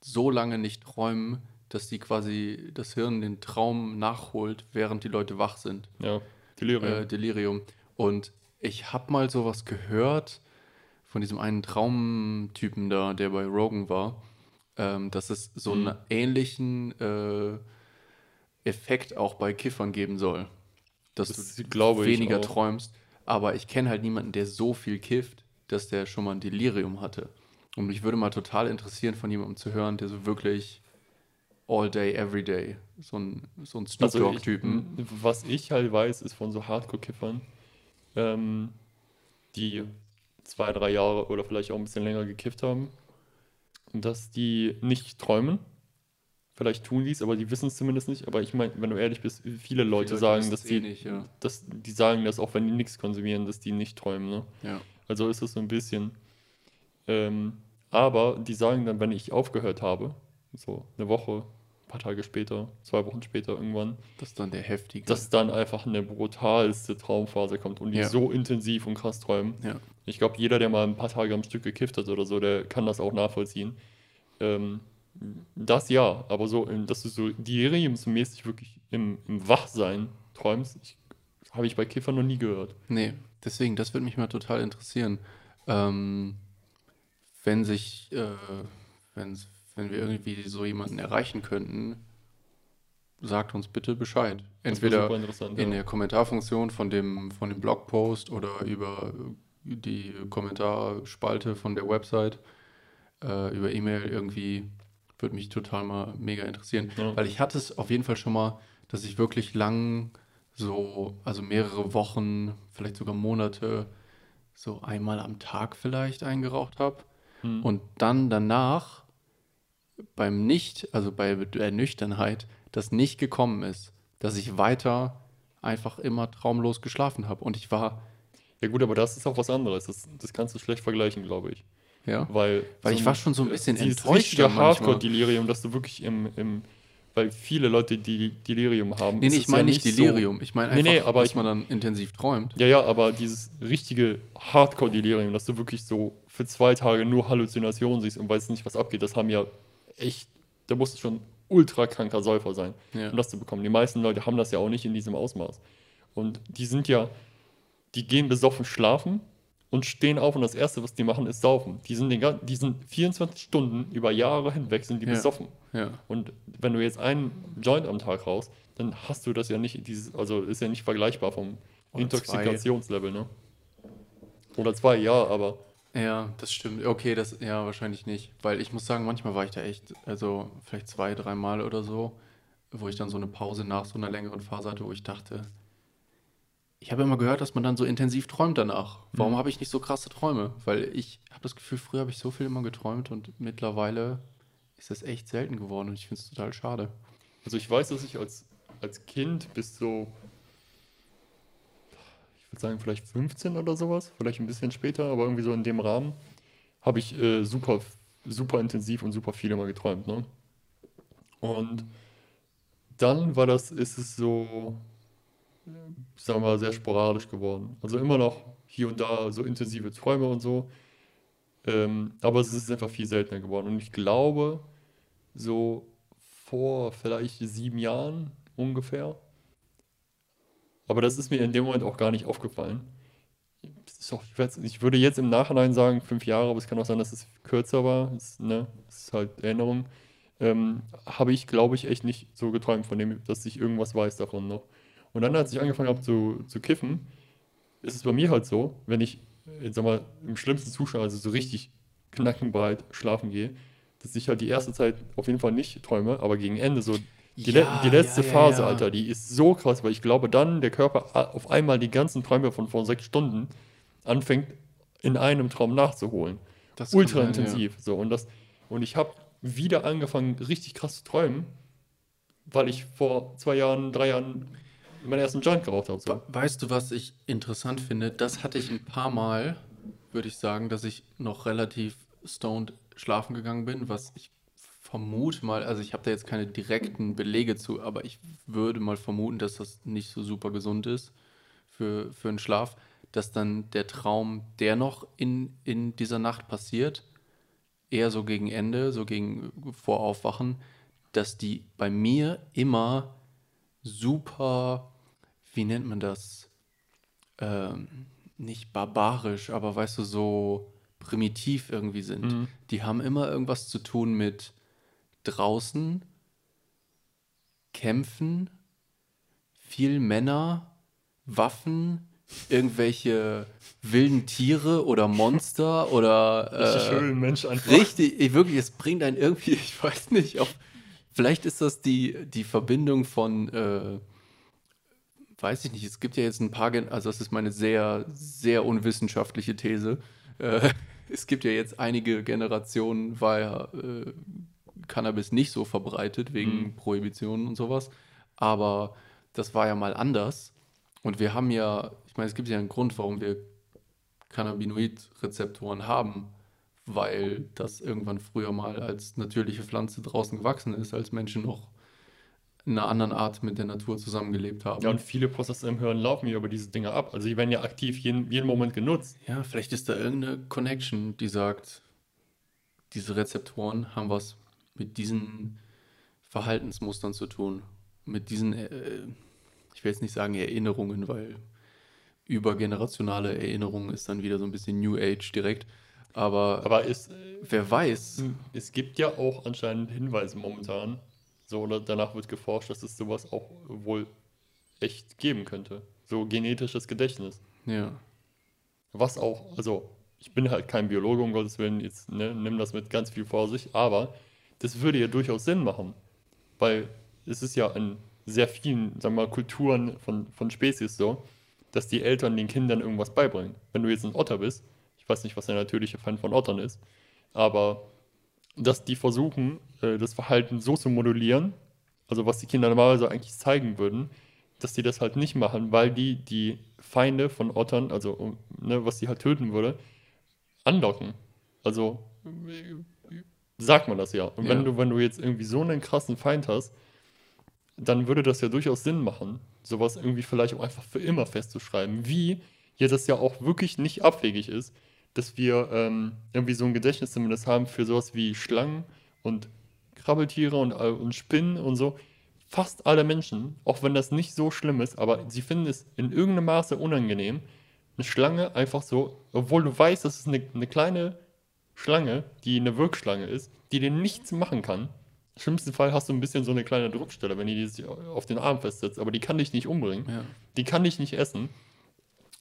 so lange nicht träumen, dass die quasi das Hirn den Traum nachholt, während die Leute wach sind ja, Delirium. äh, Delirium. Und ich habe mal sowas gehört von diesem einen Traumtypen da, der bei Rogan war, ähm, dass es so Mhm. einen ähnlichen äh, Effekt auch bei Kiffern geben soll. Dass Das du weniger träumst. Aber ich kenne halt niemanden, der so viel kifft, dass der schon mal ein Delirium hatte. Und mich würde mal total interessieren, von jemandem zu hören, der so wirklich all day, every day, so ein, so ein Snoop Also Dogg-Typen. was ich halt weiß, ist von so Hardcore-Kiffern, ähm, die zwei, drei Jahre oder vielleicht auch ein bisschen länger gekifft haben, dass die nicht träumen. Vielleicht tun die es, aber die wissen es zumindest nicht. Aber ich meine, wenn du ehrlich bist, viele Leute Leute sagen, dass eh die, nicht, ja. dass die sagen das auch, wenn die nichts konsumieren, dass die nicht träumen. Ne? Ja. Also ist es so ein bisschen. Ähm, Aber die sagen dann, wenn ich aufgehört habe, so eine Woche, paar Tage später, zwei Wochen später irgendwann, Das ist dann der heftige. dass dann einfach eine brutalste Traumphase kommt und die Ja. so intensiv und krass träumen. ja. Ich glaube, jeder, der mal ein paar Tage am Stück gekifft hat oder so, der kann das auch nachvollziehen. Ähm, das ja, aber so, dass du so deliriumsmäßig wirklich im, im Wachsein träumst, habe ich bei Kiffern noch nie gehört. Nee, deswegen, das würde mich mal total interessieren. Ähm, wenn sich, äh, wenn's, wenn wir irgendwie so jemanden erreichen könnten, sagt uns bitte Bescheid. Entweder in der Kommentarfunktion von dem, von dem Blogpost oder über die Kommentarspalte von der Website, äh, über E-Mail irgendwie, würde mich total mal mega interessieren. Ja. Weil ich hatte es auf jeden Fall schon mal, dass ich wirklich lang so, also mehrere Wochen, vielleicht sogar Monate, so einmal am Tag vielleicht eingeraucht habe. Hm. Und dann danach beim Nicht, also bei der Nüchternheit, das nicht gekommen ist, dass ich weiter einfach immer traumlos geschlafen habe. Und ich war, Ja gut, aber das ist auch was anderes. Das, das kannst du schlecht vergleichen, glaube ich. ja, Weil, Weil ich war schon so ein bisschen enttäuscht manchmal. Hardcore-Delirium, dass du wirklich im, im, weil viele Leute, die Delirium haben. nee, nee, ich meine ja nicht so- Delirium. Ich meine Nee, einfach, nee, aber dass ich- man dann intensiv träumt. Ja, ja, aber dieses richtige Hardcore-Delirium, dass du wirklich so für zwei Tage nur Halluzinationen siehst und weißt nicht, was abgeht, das haben ja echt, da musst du schon ultra kranker Säufer sein, Ja. um das zu bekommen. Die meisten Leute haben das ja auch nicht in diesem Ausmaß. Und die sind ja, die gehen besoffen schlafen und stehen auf und das Erste, was die machen, ist saufen. Die sind, den, die sind 24 Stunden über Jahre hinweg sind die Ja. besoffen. Ja. Und wenn du jetzt einen Joint am Tag raus, dann hast du das ja nicht, dieses, also ist ja nicht vergleichbar vom Oder Intoxikationslevel, ne? Oder zwei, ja, aber Ja, das stimmt. Okay, das, ja, wahrscheinlich nicht. Weil ich muss sagen, manchmal war ich da echt, also vielleicht zwei, dreimal oder so, wo ich dann so eine Pause nach so einer längeren Phase hatte, wo ich dachte, ich habe immer gehört, dass man dann so intensiv träumt danach. Warum Mhm. habe ich nicht so krasse Träume? Weil ich habe das Gefühl, früher habe ich so viel immer geträumt und mittlerweile ist das echt selten geworden und ich finde es total schade. also ich weiß, dass ich als, als Kind bis so, ich würde sagen, vielleicht 15 oder sowas, vielleicht ein bisschen später, aber irgendwie so in dem Rahmen, habe ich äh, super, super intensiv und super viel immer geträumt, ne? Und dann war das, ist es so, sagen wir mal, sehr sporadisch geworden. Also immer noch hier und da so intensive Träume und so. Ähm, aber es ist einfach viel seltener geworden. Und ich glaube, so vor vielleicht sieben Jahren ungefähr. Aber das ist mir in dem Moment auch gar nicht aufgefallen. Ich, würde jetzt im Nachhinein sagen, fünf Jahre, aber es kann auch sein, dass es kürzer war. Es, ne, es ist halt Erinnerung. Ähm, habe ich, glaube ich, echt nicht so geträumt von dem, dass ich irgendwas weiß davon noch. Und dann, als ich angefangen habe zu, zu kiffen, ist es bei mir halt so, wenn ich, jetzt sag mal, im schlimmsten Zustand, also so richtig knackenbreit schlafen gehe, dass ich halt die erste Zeit auf jeden Fall nicht träume, aber gegen Ende so die, le Ja, die letzte ja, Phase, ja. Alter, die ist so krass, weil ich glaube, dann der Körper auf einmal die ganzen Träume von vor sechs Stunden anfängt, in einem Traum nachzuholen. Das Ultra sein, intensiv. So, und, das, und ich habe wieder angefangen, richtig krass zu träumen, weil ich vor zwei Jahren, drei Jahren meinen ersten Joint geraucht habe. So. We- Weißt du, was ich interessant finde? Das hatte ich ein paar Mal, würde ich sagen, dass ich noch relativ stoned schlafen gegangen bin, was ich vermute mal, also ich habe da jetzt keine direkten Belege zu, aber ich würde mal vermuten, dass das nicht so super gesund ist für, für einen Schlaf, dass dann der Traum, der noch in, in dieser Nacht passiert, eher so gegen Ende, so gegen vor Aufwachen, dass die bei mir immer super, wie nennt man das? Ähm, nicht barbarisch, aber weißt du, so primitiv irgendwie sind. Mhm. Die haben immer irgendwas zu tun mit draußen, kämpfen, viel Männer, Waffen, irgendwelche wilden Tiere oder Monster oder Richtig äh, Mensch, einfach. Richtig, ich- wirklich, es bringt einen irgendwie, ich weiß nicht, auf, vielleicht ist das die, die Verbindung von, äh, weiß ich nicht, es gibt ja jetzt ein paar, also das ist meine sehr, sehr unwissenschaftliche These. Äh, es gibt ja jetzt einige Generationen, äh, Cannabis nicht so verbreitet wegen Mhm. Prohibitionen und sowas, aber das war ja mal anders. Und wir haben ja, ich meine, es gibt ja einen Grund, warum wir Cannabinoid-Rezeptoren haben, weil das irgendwann früher mal als natürliche Pflanze draußen gewachsen ist, als Menschen noch in einer anderen Art mit der Natur zusammengelebt haben. Ja, und viele Prozesse im Hirn laufen ja über diese Dinge ab. Also die werden ja aktiv jeden, jeden Moment genutzt. Ja, vielleicht ist da irgendeine Connection, die sagt, diese Rezeptoren haben was mit diesen Verhaltensmustern zu tun. Mit diesen, äh, ich will jetzt nicht sagen Erinnerungen, weil übergenerationale Erinnerung ist dann wieder so ein bisschen New Age direkt. Aber, Aber es, wer weiß, es gibt ja auch anscheinend Hinweise momentan, so oder danach wird geforscht, dass es sowas auch wohl echt geben könnte. So genetisches Gedächtnis. ja. Was auch, also ich bin halt kein Biologe, um Gottes Willen, jetzt ne, nimm das mit ganz viel Vorsicht, aber das würde ja durchaus Sinn machen, weil es ist ja in sehr vielen, sagen wir mal, Kulturen von, von Spezies so, dass die Eltern den Kindern irgendwas beibringen. Wenn du jetzt ein Otter bist, ich weiß nicht, was der natürliche Feind von Ottern ist, aber dass die versuchen, äh, das Verhalten so zu modulieren, also was die Kinder normalerweise eigentlich zeigen würden, dass die das halt nicht machen, weil die die Feinde von Ottern, also ne, was die halt töten würde, anlocken. Also sagt man das ja. Und Ja. wenn du, wenn du jetzt irgendwie so einen krassen Feind hast, dann würde das ja durchaus Sinn machen, sowas irgendwie vielleicht auch einfach für immer festzuschreiben. Wie hier das ja auch wirklich nicht abwegig ist, dass wir ähm, irgendwie so ein Gedächtnis zumindest haben für sowas wie Schlangen und Krabbeltiere und, und Spinnen und so. Fast alle Menschen, auch wenn das nicht so schlimm ist, aber sie finden es in irgendeinem Maße unangenehm, eine Schlange einfach so, obwohl du weißt, dass es eine, eine kleine Schlange, die eine Wirkschlange ist, die dir nichts machen kann. Im schlimmsten Fall hast du ein bisschen so eine kleine Druckstelle, wenn die die sich auf den Arm festsetzt, aber die kann dich nicht umbringen, ja. die kann dich nicht essen,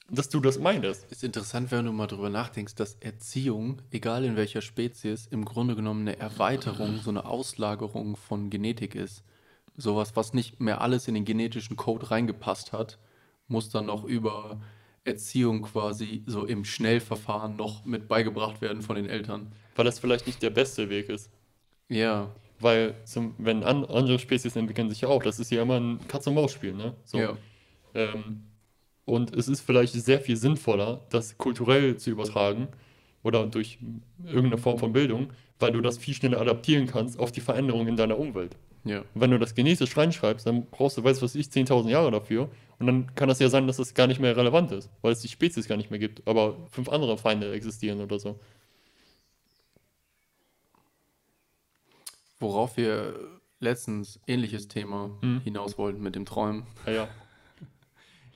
dass du das meintest. Ist interessant, wenn du mal drüber nachdenkst, dass Erziehung, egal in welcher Spezies, im Grunde genommen eine Erweiterung, so eine Auslagerung von Genetik ist. Sowas, was nicht mehr alles in den genetischen Code reingepasst hat, muss dann noch über Erziehung quasi so im Schnellverfahren noch mit beigebracht werden von den Eltern. Weil das vielleicht nicht der beste Weg ist. Ja, Weil, zum, wenn an, andere Spezies entwickeln sich ja auch, das ist ja immer ein Katz-und-Maus-Spiel, ne? So. ja, Ähm, und es ist vielleicht sehr viel sinnvoller, das kulturell zu übertragen oder durch irgendeine Form von Bildung, weil du das viel schneller adaptieren kannst auf die Veränderungen in deiner Umwelt. ja. Und wenn du das genetisch reinschreibst, dann brauchst du, weißt du was ich, 10.000 Jahre dafür. Und dann kann das ja sein, dass das gar nicht mehr relevant ist, weil es die Spezies gar nicht mehr gibt, aber fünf andere Feinde existieren oder so. Worauf wir letztens ähnliches Thema Mhm. hinaus wollten mit dem Träumen. Ja, ja.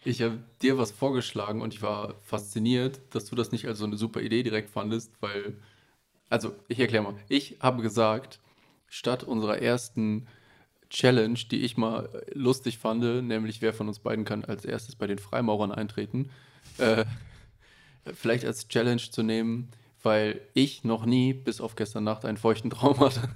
Ich habe dir was vorgeschlagen und ich war fasziniert, dass du das nicht als so eine super Idee direkt fandest, weil, also ich erkläre mal, ich habe gesagt, statt unserer ersten Challenge, die ich mal lustig fand, nämlich wer von uns beiden kann als erstes bei den Freimaurern eintreten, äh, vielleicht als Challenge zu nehmen, weil ich noch nie, bis auf gestern Nacht, einen feuchten Traum hatte,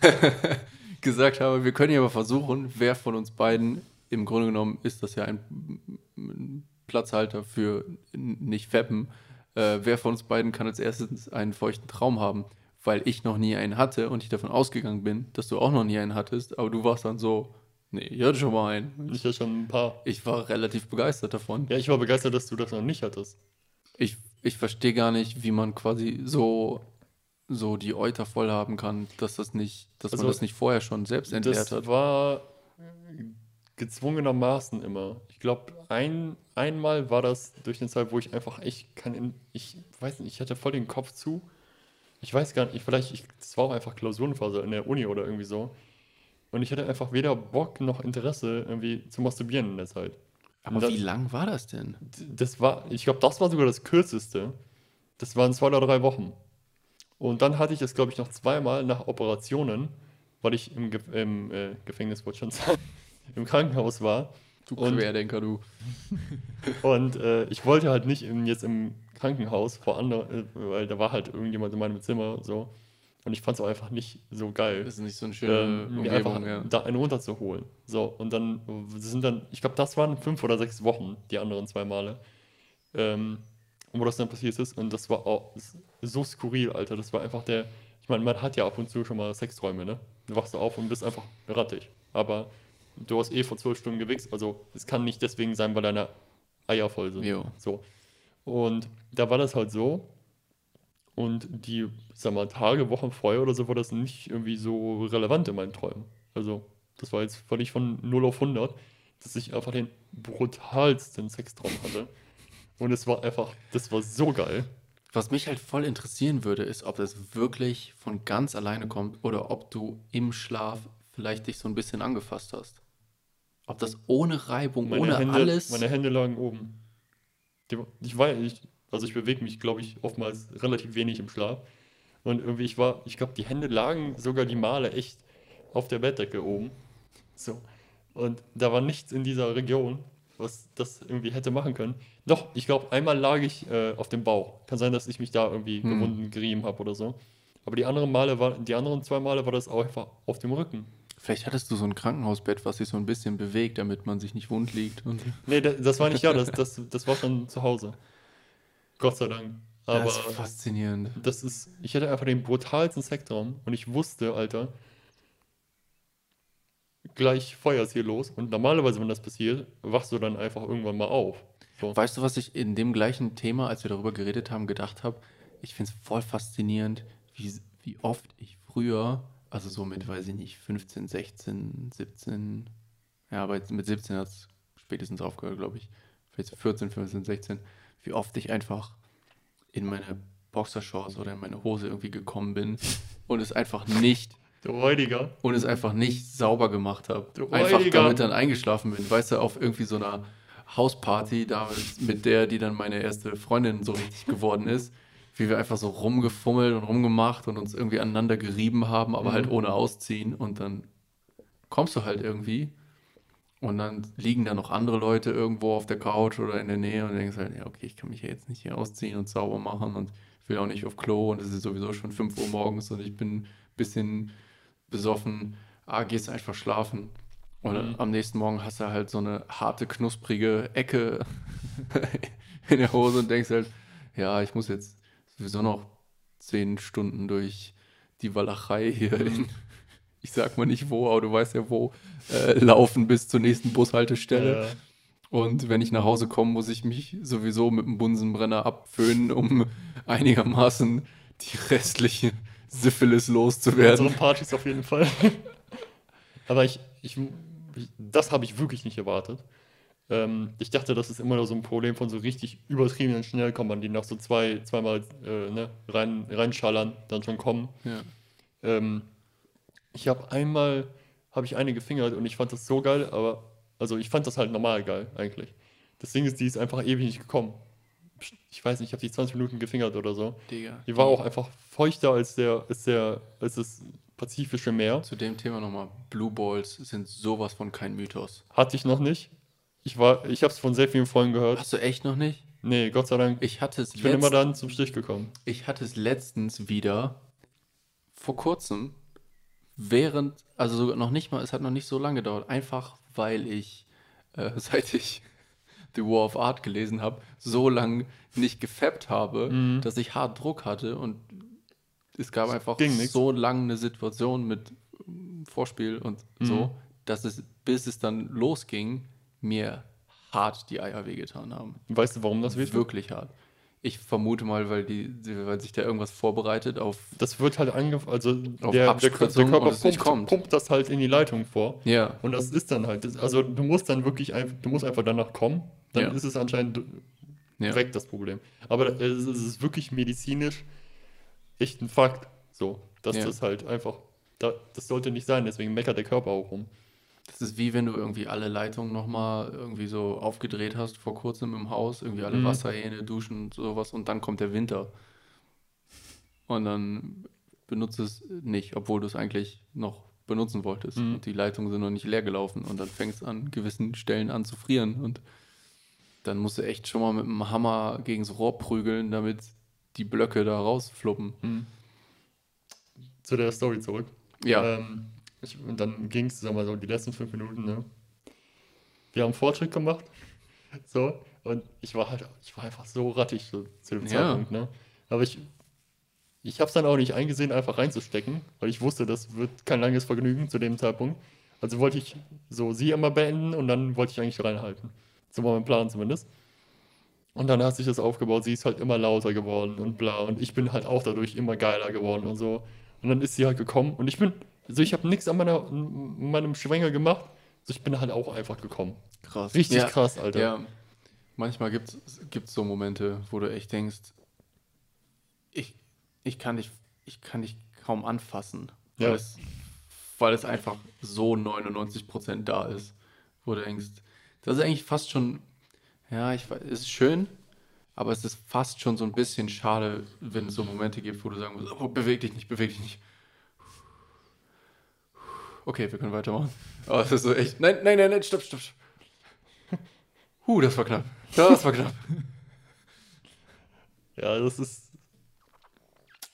gesagt habe, wir können ja mal versuchen, wer von uns beiden, im Grunde genommen ist das ja ein Platzhalter für nicht Feppen, äh, wer von uns beiden kann als erstes einen feuchten Traum haben, weil ich noch nie einen hatte und ich davon ausgegangen bin, dass du auch noch nie einen hattest, aber du warst dann so, nee, ich hatte schon mal einen. Ich ja schon ein paar. Ich war relativ begeistert davon. Ja, ich war begeistert, dass du das noch nicht hattest. Ich, ich verstehe gar nicht, wie man quasi so, so die Euter voll haben kann, dass das nicht, dass Also, man das nicht vorher schon selbst entleert Das hat. war gezwungenermaßen immer. Ich glaube, ein, einmal war das durch eine Zeit, wo ich einfach echt kann, ich weiß nicht, ich hatte voll den Kopf zu. Ich weiß gar nicht, vielleicht, ich, das war auch einfach Klausurenphase in der Uni oder irgendwie so. Und ich hatte einfach weder Bock noch Interesse, irgendwie zu masturbieren in der Zeit. Aber das- wie lang war das denn? Das war, ich glaube, das war sogar das kürzeste. Das waren zwei oder drei Wochen. Und dann hatte ich es, glaube ich, noch zweimal nach Operationen, weil ich im, Ge im äh, Gefängnis, wollte schon sagen, im Krankenhaus war. Du Und- Querdenker, du. Und äh, ich wollte halt nicht im, jetzt im Krankenhaus vor anderen, äh, weil da war halt irgendjemand in meinem Zimmer so. Und ich fand es auch einfach nicht so geil. Das ist nicht so eine schöne ähm, mir einfach Umgebung, ja. da einen runterzuholen. So, und dann sind dann, ich glaube, das waren fünf oder sechs Wochen, die anderen zwei Male, ähm, wo das dann passiert ist. Und das war auch so skurril, Alter. Das war einfach der, ich meine, man hat ja ab und zu schon mal Sexträume, ne? Du wachst auf und bist einfach rattig. Aber du hast eh vor zwölf Stunden gewichst, also es kann nicht deswegen sein, weil deine Eier voll sind. Jo. So. Und da war das halt so. Und die, sag mal, Tage, Wochen vorher oder so war das nicht irgendwie so relevant in meinen Träumen. Also, das war jetzt völlig von 0 auf 100, dass ich einfach den brutalsten Sextraum hatte. Und es war einfach, das war so geil. Was mich halt voll interessieren würde, ist, ob das wirklich von ganz alleine kommt oder ob du im Schlaf vielleicht dich so ein bisschen angefasst hast. Ob das ohne Reibung, Meine ohne Hände, alles. meine Hände lagen oben. Ich war, ich, also ich bewege mich, glaube ich, oftmals relativ wenig im Schlaf. Und irgendwie, ich war, ich glaube, die Hände lagen sogar die Male echt auf der Bettdecke oben. So. Und da war nichts in dieser Region, was das irgendwie hätte machen können. Doch, ich glaube, einmal lag ich äh, auf dem Bauch. Kann sein, dass ich mich da irgendwie Hm. gewunden, gerieben habe oder so. Aber die anderen Male war, die anderen zwei Male war das auch einfach auf dem Rücken. Vielleicht hattest du so ein Krankenhausbett, was sich so ein bisschen bewegt, damit man sich nicht wund liegt. Und Nee, da- das war nicht da, das, das, das war schon zu Hause. Gott sei Dank. Aber das ist faszinierend. das ist, ich hatte einfach den brutalsten Sektraum und ich wusste, Alter, gleich Feuer ist hier los. Und normalerweise, wenn das passiert, wachst du dann einfach irgendwann mal auf. So. Weißt du, was ich in dem gleichen Thema, als wir darüber geredet haben, gedacht habe? Ich finde es voll faszinierend, wie, wie oft ich früher, also so mit, weiß ich nicht, 15, 16, 17, ja, aber jetzt mit 17 hat es spätestens aufgehört, glaube ich. Vielleicht so 14, 15, 16, wie oft ich einfach in meine Boxershorts oder in meine Hose irgendwie gekommen bin und es einfach nicht Du Räudiger. und es einfach nicht sauber gemacht habe. Du Einfach damit dann eingeschlafen bin. Weißt du, auf irgendwie so einer Hausparty, da mit der, die dann meine erste Freundin so richtig geworden ist, wie wir einfach so rumgefummelt und rumgemacht und uns irgendwie aneinander gerieben haben, aber Mhm. halt ohne ausziehen. Und dann kommst du halt irgendwie und dann liegen da noch andere Leute irgendwo auf der Couch oder in der Nähe und denkst halt, ja, okay, ich kann mich ja jetzt nicht hier ausziehen und sauber machen und will auch nicht auf Klo und es ist sowieso schon 5 Uhr morgens und ich bin ein bisschen besoffen. Ah, gehst einfach schlafen. Und Mhm. am nächsten Morgen hast du halt so eine harte, knusprige Ecke in der Hose und denkst halt, ja, ich muss jetzt sowieso noch 10 Stunden durch die Walachei hier in, ich sag mal nicht wo, aber du weißt ja wo, äh, laufen bis zur nächsten Bushaltestelle. Äh, Und wenn ich nach Hause komme, muss ich mich sowieso mit dem Bunsenbrenner abföhnen, um einigermaßen die restliche Syphilis loszuwerden. unsere Partys auf jeden Fall. Aber ich, ich, ich das habe ich wirklich nicht erwartet. Ähm, ich dachte, das ist immer noch so ein Problem von so richtig übertriebenen Schnellkommern, die nach so zwei, zweimal äh, ne, rein, reinschallern, dann schon kommen. Ja. Ähm, ich habe einmal, habe ich eine gefingert und ich fand das so geil, aber, also ich fand das halt normal geil eigentlich. Das Ding ist, die ist einfach ewig nicht gekommen. Ich weiß nicht, ich habe die 20 Minuten gefingert oder so. Digga. Die war auch einfach feuchter als der, als der, als das Pazifische Meer. Zu dem Thema nochmal. Blue Balls sind sowas von kein Mythos. Hatte ich noch nicht. Ich war, ich habe es von sehr vielen Freunden gehört. Hast du echt noch nicht? Nee, Gott sei Dank. Ich hatte es Ich bin immer dann zum Stich gekommen. Ich hatte es letztens wieder, vor kurzem, während, also sogar noch nicht mal, es hat noch nicht so lange gedauert, einfach weil ich, äh, seit ich The War of Art gelesen habe, so lange nicht gefappt habe, Mhm. dass ich hart Druck hatte und es gab einfach ging nix. so lange eine Situation mit ähm, Vorspiel und Mhm. so, dass es, bis es dann losging, mir hart die Eier wehgetan haben. Weißt du, warum das wird? Wirklich hart. Ich vermute mal, weil, die, weil sich da irgendwas vorbereitet auf. Das wird halt angefangen, also Auf der, der, der Körper pumpt, kommt. pumpt das halt in die Leitung vor. Ja. Und das ist dann halt, das, also du musst dann wirklich einfach, du musst einfach danach kommen, dann Ja. ist es anscheinend Ja. weg, das Problem. Aber es ist- wirklich medizinisch echt ein Fakt, so, dass Ja. das halt einfach, da, das sollte nicht sein, deswegen meckert der Körper auch rum. Das ist wie wenn du irgendwie alle Leitungen nochmal irgendwie so aufgedreht hast vor kurzem im Haus, irgendwie alle Mhm. Wasserhähne, Duschen und sowas und dann kommt der Winter. Und dann benutzt es nicht, obwohl du es eigentlich noch benutzen wolltest. Mhm. Und die Leitungen sind noch nicht leer gelaufen und dann fängst es an gewissen Stellen an zu frieren und dann musst du echt schon mal mit dem Hammer gegen das Rohr prügeln, damit die Blöcke da rausfluppen. Zu der Story zurück. Ja. Ähm, ich, und dann ging es, sag mal so, die letzten fünf Minuten, ne? Wir haben Fortschritt gemacht. So. Und ich war halt, ich war einfach so rattig so, zu dem Ja. Zeitpunkt, ne? Aber ich, ich habe es dann auch nicht eingesehen, einfach reinzustecken, weil ich wusste, das wird kein langes Vergnügen zu dem Zeitpunkt. Also wollte ich so sie immer beenden und dann wollte ich eigentlich reinhalten. So war mein Plan zumindest. Und dann hat sich das aufgebaut, sie ist halt immer lauter geworden und bla. Und ich bin halt auch dadurch immer geiler geworden und so. Und dann ist sie halt gekommen und ich bin, also ich habe nichts an meiner, meinem Schwänger gemacht. Also ich bin halt auch einfach gekommen. Krass. Richtig ja, krass, Alter. Ja. Manchmal gibt es so Momente, wo du echt denkst, ich, ich, kann, dich, ich kann dich kaum anfassen. Weil, Ja. es, weil es einfach so 99% da ist. Wo du denkst, das ist eigentlich fast schon, ja, ich weiß, es ist schön, aber es ist fast schon so ein bisschen schade, wenn es so Momente gibt, wo du sagen musst, oh, beweg dich nicht, beweg dich nicht. Okay, wir können weitermachen. Aber es ist so echt, nein, nein, nein, nein, stopp, stopp, stopp. Huh, das war knapp. Das war knapp. Ja, das ist,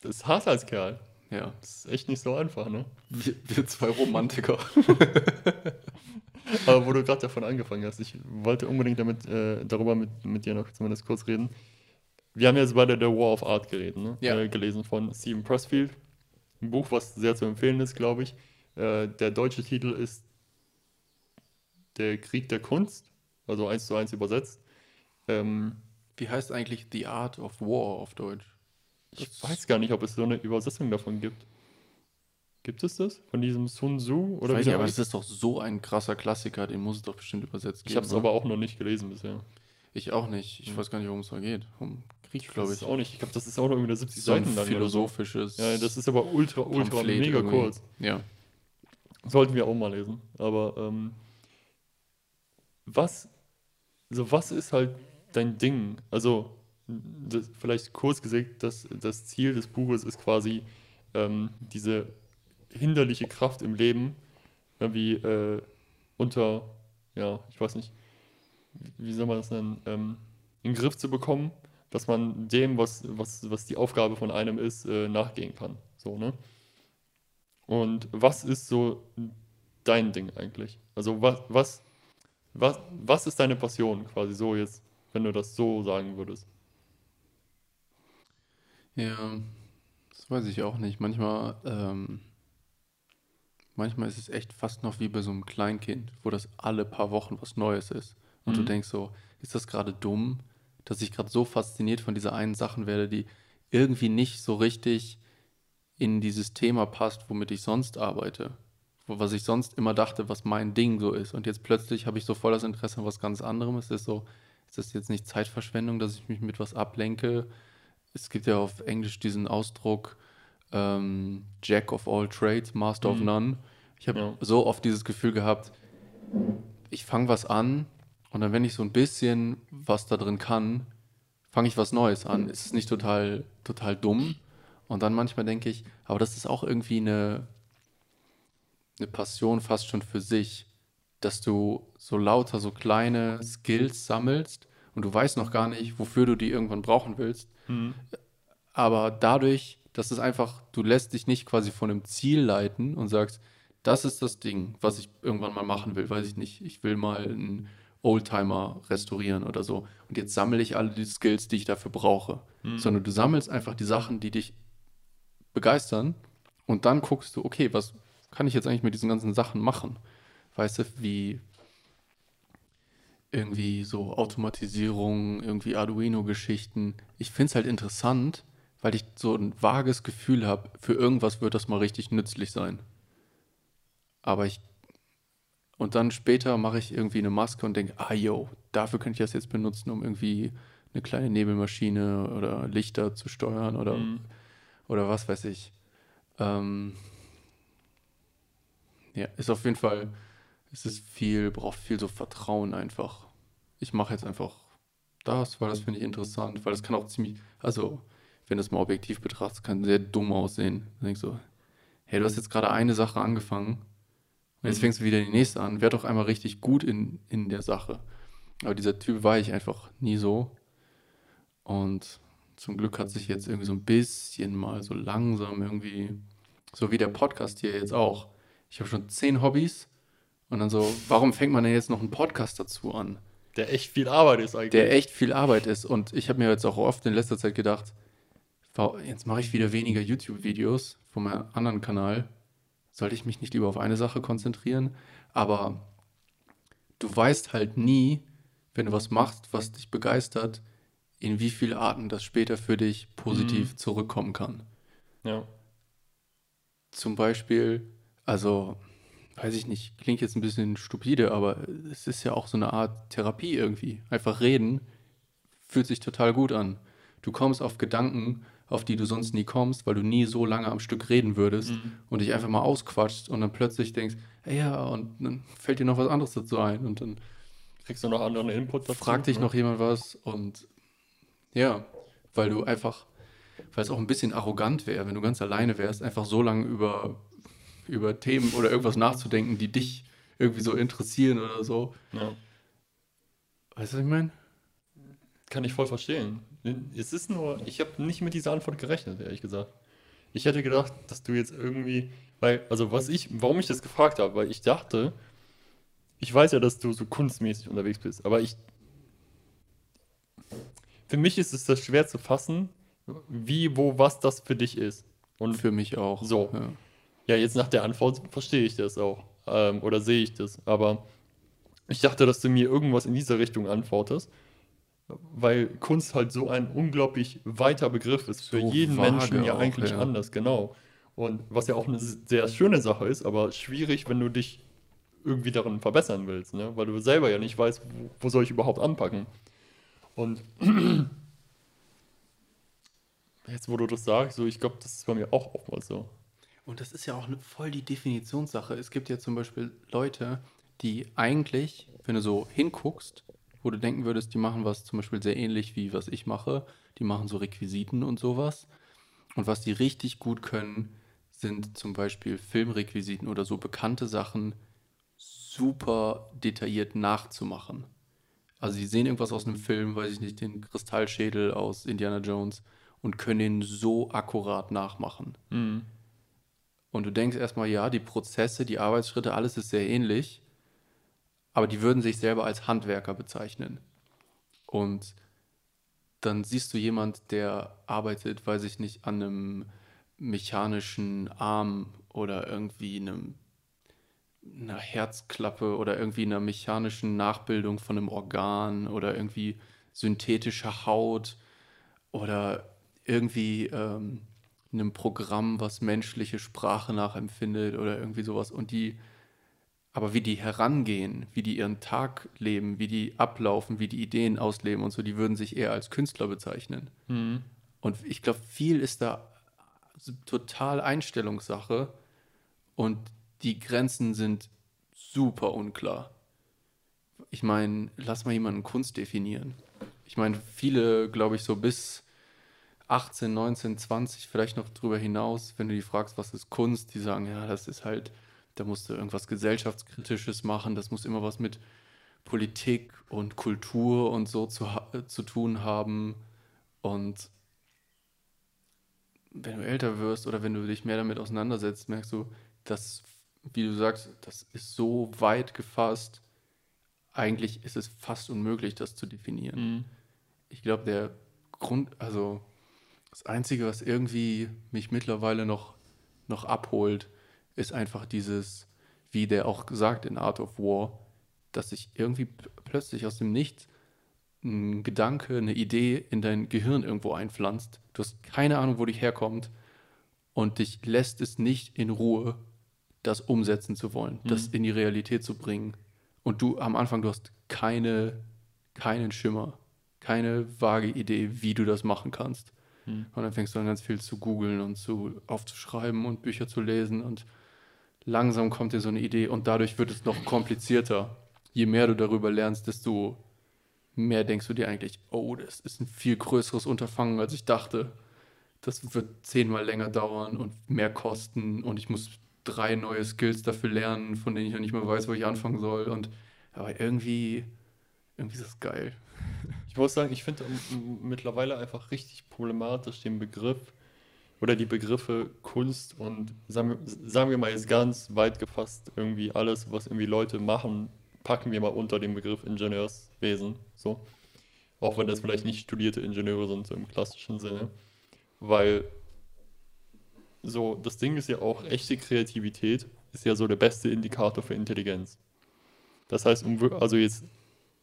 das ist hart als Kerl. Ja, Das ist echt nicht so einfach, ne? wir, wir zwei Romantiker. Aber wo du gerade davon angefangen hast, ich wollte unbedingt damit, äh, darüber mit, mit dir noch zumindest kurz reden. Wir haben jetzt beide The War of Art geredet, ne? Ja. äh, gelesen von Stephen Pressfield. Ein Buch, was sehr zu empfehlen ist, glaube ich. Äh, der deutsche Titel ist Der Krieg der Kunst, also eins zu eins übersetzt. Ähm, Wie heißt eigentlich The Art of War auf Deutsch? ich weiß gar nicht, ob es so eine Übersetzung davon gibt. Gibt es das? Von diesem Sun Tzu? Oder weiß nicht, aber das ist doch so ein krasser Klassiker, den muss es doch bestimmt übersetzt Ich habe es aber auch noch nicht gelesen bisher. Ich auch nicht. Ich Hm. weiß gar nicht, worum es da geht. Um Krieg, Glaube ich ich. auch nicht. Ich glaube, das ist auch noch irgendwie 70 So Seiten lang. oder so. philosophisches. Ja, das ist aber ultra, ultra, Pamphlet mega irgendwie. kurz. Ja. Sollten wir auch mal lesen. Aber ähm, was, also was ist halt dein Ding? Also, das, vielleicht kurz gesagt, das, das Ziel des Buches ist quasi ähm, diese hinderliche Kraft im Leben irgendwie äh, unter, ja, ich weiß nicht, wie soll man das nennen, ähm, in den Griff zu bekommen, dass man dem, was, was, was die Aufgabe von einem ist, äh, nachgehen kann. So, ne? Und was ist so dein Ding eigentlich? Also was, was, was, was ist deine Passion quasi so jetzt, wenn du das so sagen würdest? Ja, das weiß ich auch nicht. Manchmal, ähm, manchmal ist es echt fast noch wie bei so einem Kleinkind, wo das alle paar Wochen was Neues ist. Und du Mhm. denkst so, ist das gerade dumm, dass ich gerade so fasziniert von dieser einen Sachen werde, die irgendwie nicht so richtig in dieses Thema passt, womit ich sonst arbeite. Was ich sonst immer dachte, was mein Ding so ist. Und jetzt plötzlich habe ich so voll das Interesse an was ganz anderem. Es ist so, ist das jetzt nicht Zeitverschwendung, dass ich mich mit was ablenke? Es gibt ja auf Englisch diesen Ausdruck ähm, Jack of all trades, Master of Mhm. none. Ich habe Ja. so oft dieses Gefühl gehabt, ich fange was an und dann, wenn ich so ein bisschen was da drin kann, fange ich was Neues an. Ist es nicht total, total dumm? Und dann manchmal denke ich, aber das ist auch irgendwie eine, eine Passion fast schon für sich, dass du so lauter so kleine Skills sammelst und du weißt noch gar nicht, wofür du die irgendwann brauchen willst. Aber dadurch, dass es einfach, du lässt dich nicht quasi von einem Ziel leiten und sagst, das ist das Ding, was ich irgendwann mal machen will, weiß ich nicht. Ich will mal einen Oldtimer restaurieren oder so. Und jetzt sammle ich alle die Skills, die ich dafür brauche. Sondern du sammelst einfach die Sachen, die dich begeistern und dann guckst du, okay, was kann ich jetzt eigentlich mit diesen ganzen Sachen machen? Weißt du, wie irgendwie so Automatisierung, irgendwie Arduino-Geschichten. Ich finde es halt interessant, weil ich so ein vages Gefühl habe, für irgendwas wird das mal richtig nützlich sein. Aber ich. Und dann später mache ich irgendwie eine Maske und denke, ah yo, dafür könnte ich das jetzt benutzen, um irgendwie eine kleine Nebelmaschine oder Lichter zu steuern oder, Mhm. Oder was weiß ich. Ähm, ja, ist auf jeden Fall, es ist viel, braucht viel so Vertrauen einfach. Ich mache jetzt einfach das, weil das finde ich interessant, weil das kann auch ziemlich, also wenn du es mal objektiv betrachtest, kann sehr dumm aussehen. Dann denkst du, hey, du hast jetzt gerade eine Sache angefangen und jetzt Mhm. fängst du wieder die nächste an. Werd doch einmal richtig gut in, in der Sache. Aber dieser Typ war ich einfach nie so. Und zum Glück hat sich jetzt irgendwie so ein bisschen mal so langsam irgendwie, so wie der Podcast hier jetzt auch. Ich habe schon zehn Hobbys und dann so, warum fängt man denn jetzt noch einen Podcast dazu an? Der echt viel Arbeit ist eigentlich. der echt viel Arbeit ist. Und ich habe mir jetzt auch oft in letzter Zeit gedacht, jetzt mache ich wieder weniger YouTube-Videos von meinem anderen Kanal. Sollte ich mich nicht lieber auf eine Sache konzentrieren? Aber du weißt halt nie, wenn du was machst, was dich begeistert, in wie vielen Arten das später für dich positiv Mhm. zurückkommen kann. Ja. Zum Beispiel, also, weiß ich nicht, klingt jetzt ein bisschen stupide, aber es ist ja auch so eine Art Therapie irgendwie. Einfach reden fühlt sich total gut an. Du kommst auf Gedanken, auf die du sonst nie kommst, weil du nie so lange am Stück reden würdest Mhm. und dich einfach mal ausquatscht und dann plötzlich denkst, "Ey, ja, und dann fällt dir noch was anderes dazu ein und dann Kriegst du noch anderen Input dazu? fragt dich ne? noch jemand was und ja, weil du einfach, weil es auch ein bisschen arrogant wäre, wenn du ganz alleine wärst, einfach so lange über, über Themen oder irgendwas nachzudenken, die dich irgendwie so interessieren oder so. Ja. Weißt du, was ich meine? Kann ich voll verstehen. Es ist nur, ich habe nicht mit dieser Antwort gerechnet, ehrlich gesagt. Ich hätte gedacht, dass du jetzt irgendwie, weil, also was ich, warum ich das gefragt habe, weil ich dachte, ich weiß ja, dass du so kunstmäßig unterwegs bist, aber ich, für mich ist es das schwer zu fassen, wie, wo, was das für dich ist. Und Für mich auch. So. Ja. Ja, jetzt nach der Antwort verstehe ich das auch. Ähm, oder sehe ich das. Aber ich dachte, dass du mir irgendwas in dieser Richtung antwortest. Weil Kunst halt so ein unglaublich weiter Begriff ist. Für So jeden vage Menschen ja auch, eigentlich ja. anders, genau. Und was ja auch eine sehr schöne Sache ist, aber schwierig, wenn du dich irgendwie darin verbessern willst, ne? Weil du selber ja nicht weißt, wo, wo soll ich überhaupt anpacken. Und jetzt, wo du das sagst, so, ich glaube, das ist bei mir auch oftmals so. Und das ist ja auch eine, voll die Definitionssache. Es gibt ja zum Beispiel Leute, die eigentlich, wenn du so hinguckst, wo du denken würdest, die machen was zum Beispiel sehr ähnlich wie was ich mache, die machen so Requisiten und sowas. Und was die richtig gut können, sind zum Beispiel Filmrequisiten oder so bekannte Sachen super detailliert nachzumachen. Also sie sehen irgendwas aus einem Film, weiß ich nicht, den Kristallschädel aus Indiana Jones und können ihn so akkurat nachmachen. Mhm. Und du denkst erstmal, ja, die Prozesse, die Arbeitsschritte, alles ist sehr ähnlich, aber die würden sich selber als Handwerker bezeichnen. Und dann siehst du jemand, der arbeitet, weiß ich nicht, an einem mechanischen Arm oder irgendwie einem, einer Herzklappe oder irgendwie einer mechanischen Nachbildung von einem Organ oder irgendwie synthetischer Haut oder irgendwie ähm, einem Programm, was menschliche Sprache nachempfindet oder irgendwie sowas. Und die, aber wie die herangehen, wie die ihren Tag leben, wie die ablaufen, wie die Ideen ausleben und so, die würden sich eher als Künstler bezeichnen. Mhm. Und ich glaube, viel ist da total Einstellungssache und die Grenzen sind super unklar. Ich meine, lass mal jemanden Kunst definieren. Ich meine, viele, glaube ich, so bis 18, 19, 20, vielleicht noch drüber hinaus, wenn du die fragst, was ist Kunst, die sagen, ja, das ist halt, da musst du irgendwas gesellschaftskritisches machen, das muss immer was mit Politik und Kultur und so zu, zu tun haben. Und wenn du älter wirst oder wenn du dich mehr damit auseinandersetzt, merkst du, dass, wie du sagst, das ist so weit gefasst, eigentlich ist es fast unmöglich, das zu definieren. Mhm. Ich glaube, der Grund, also das Einzige, was irgendwie mich mittlerweile noch, noch abholt, ist einfach dieses, wie der auch sagt in Art of War, dass sich irgendwie plötzlich aus dem Nichts ein Gedanke, eine Idee in dein Gehirn irgendwo einpflanzt. Du hast keine Ahnung, wo die herkommt und dich lässt es nicht in Ruhe, das umsetzen zu wollen, das in die Realität zu bringen. Und du am Anfang, du hast keine, keinen Schimmer, keine vage Idee, wie du das machen kannst. Mhm. Und dann fängst du an, ganz viel zu googeln und zu aufzuschreiben und Bücher zu lesen und langsam kommt dir so eine Idee und dadurch wird es noch komplizierter. Je mehr du darüber lernst, desto mehr denkst du dir eigentlich, oh, das ist ein viel größeres Unterfangen, als ich dachte. Das wird zehnmal länger dauern und mehr kosten und ich muss drei neue Skills dafür lernen, von denen ich noch nicht mehr weiß, wo ich anfangen soll. Und aber irgendwie, irgendwie ist das geil. Ich muss sagen, ich finde mittlerweile einfach richtig problematisch den Begriff oder die Begriffe Kunst und sagen wir, sagen wir mal jetzt ganz weit gefasst, irgendwie alles, was irgendwie Leute machen, packen wir mal unter den Begriff Ingenieurswesen. So. Auch wenn das vielleicht nicht studierte Ingenieure sind, so im klassischen Sinne. Weil so, das Ding ist ja auch, echte Kreativität ist ja so der beste Indikator für Intelligenz. Das heißt, um, also jetzt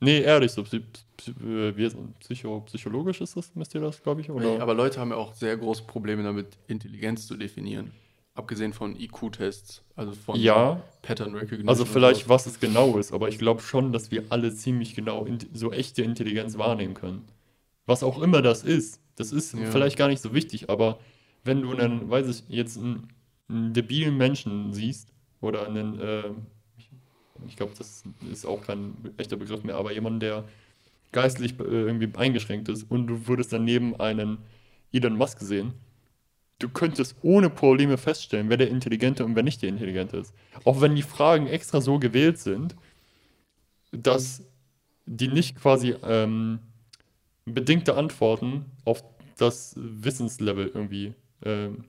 Nee, ehrlich, so äh, psycho psychologisch ist das, misst ihr das, glaube ich? Oder? Nee, aber Leute haben ja auch sehr große Probleme damit, Intelligenz zu definieren. Abgesehen von IQ-Tests, also von ja, Pattern Recognition. also vielleicht, was es genau ist, aber ich glaube schon, dass wir alle ziemlich genau so echte Intelligenz wahrnehmen können. Was auch immer das ist, das ist Ja. vielleicht gar nicht so wichtig, aber wenn du einen, weiß ich, jetzt einen, einen debilen Menschen siehst oder einen, äh, ich, glaube, das ist auch kein echter Begriff mehr, aber jemanden, der geistlich äh, irgendwie eingeschränkt ist und du würdest daneben einen Elon Musk sehen, du könntest ohne Probleme feststellen, wer der Intelligente und wer nicht der Intelligente ist. Auch wenn die Fragen extra so gewählt sind, dass die nicht quasi ähm, bedingte Antworten auf das Wissenslevel irgendwie ähm,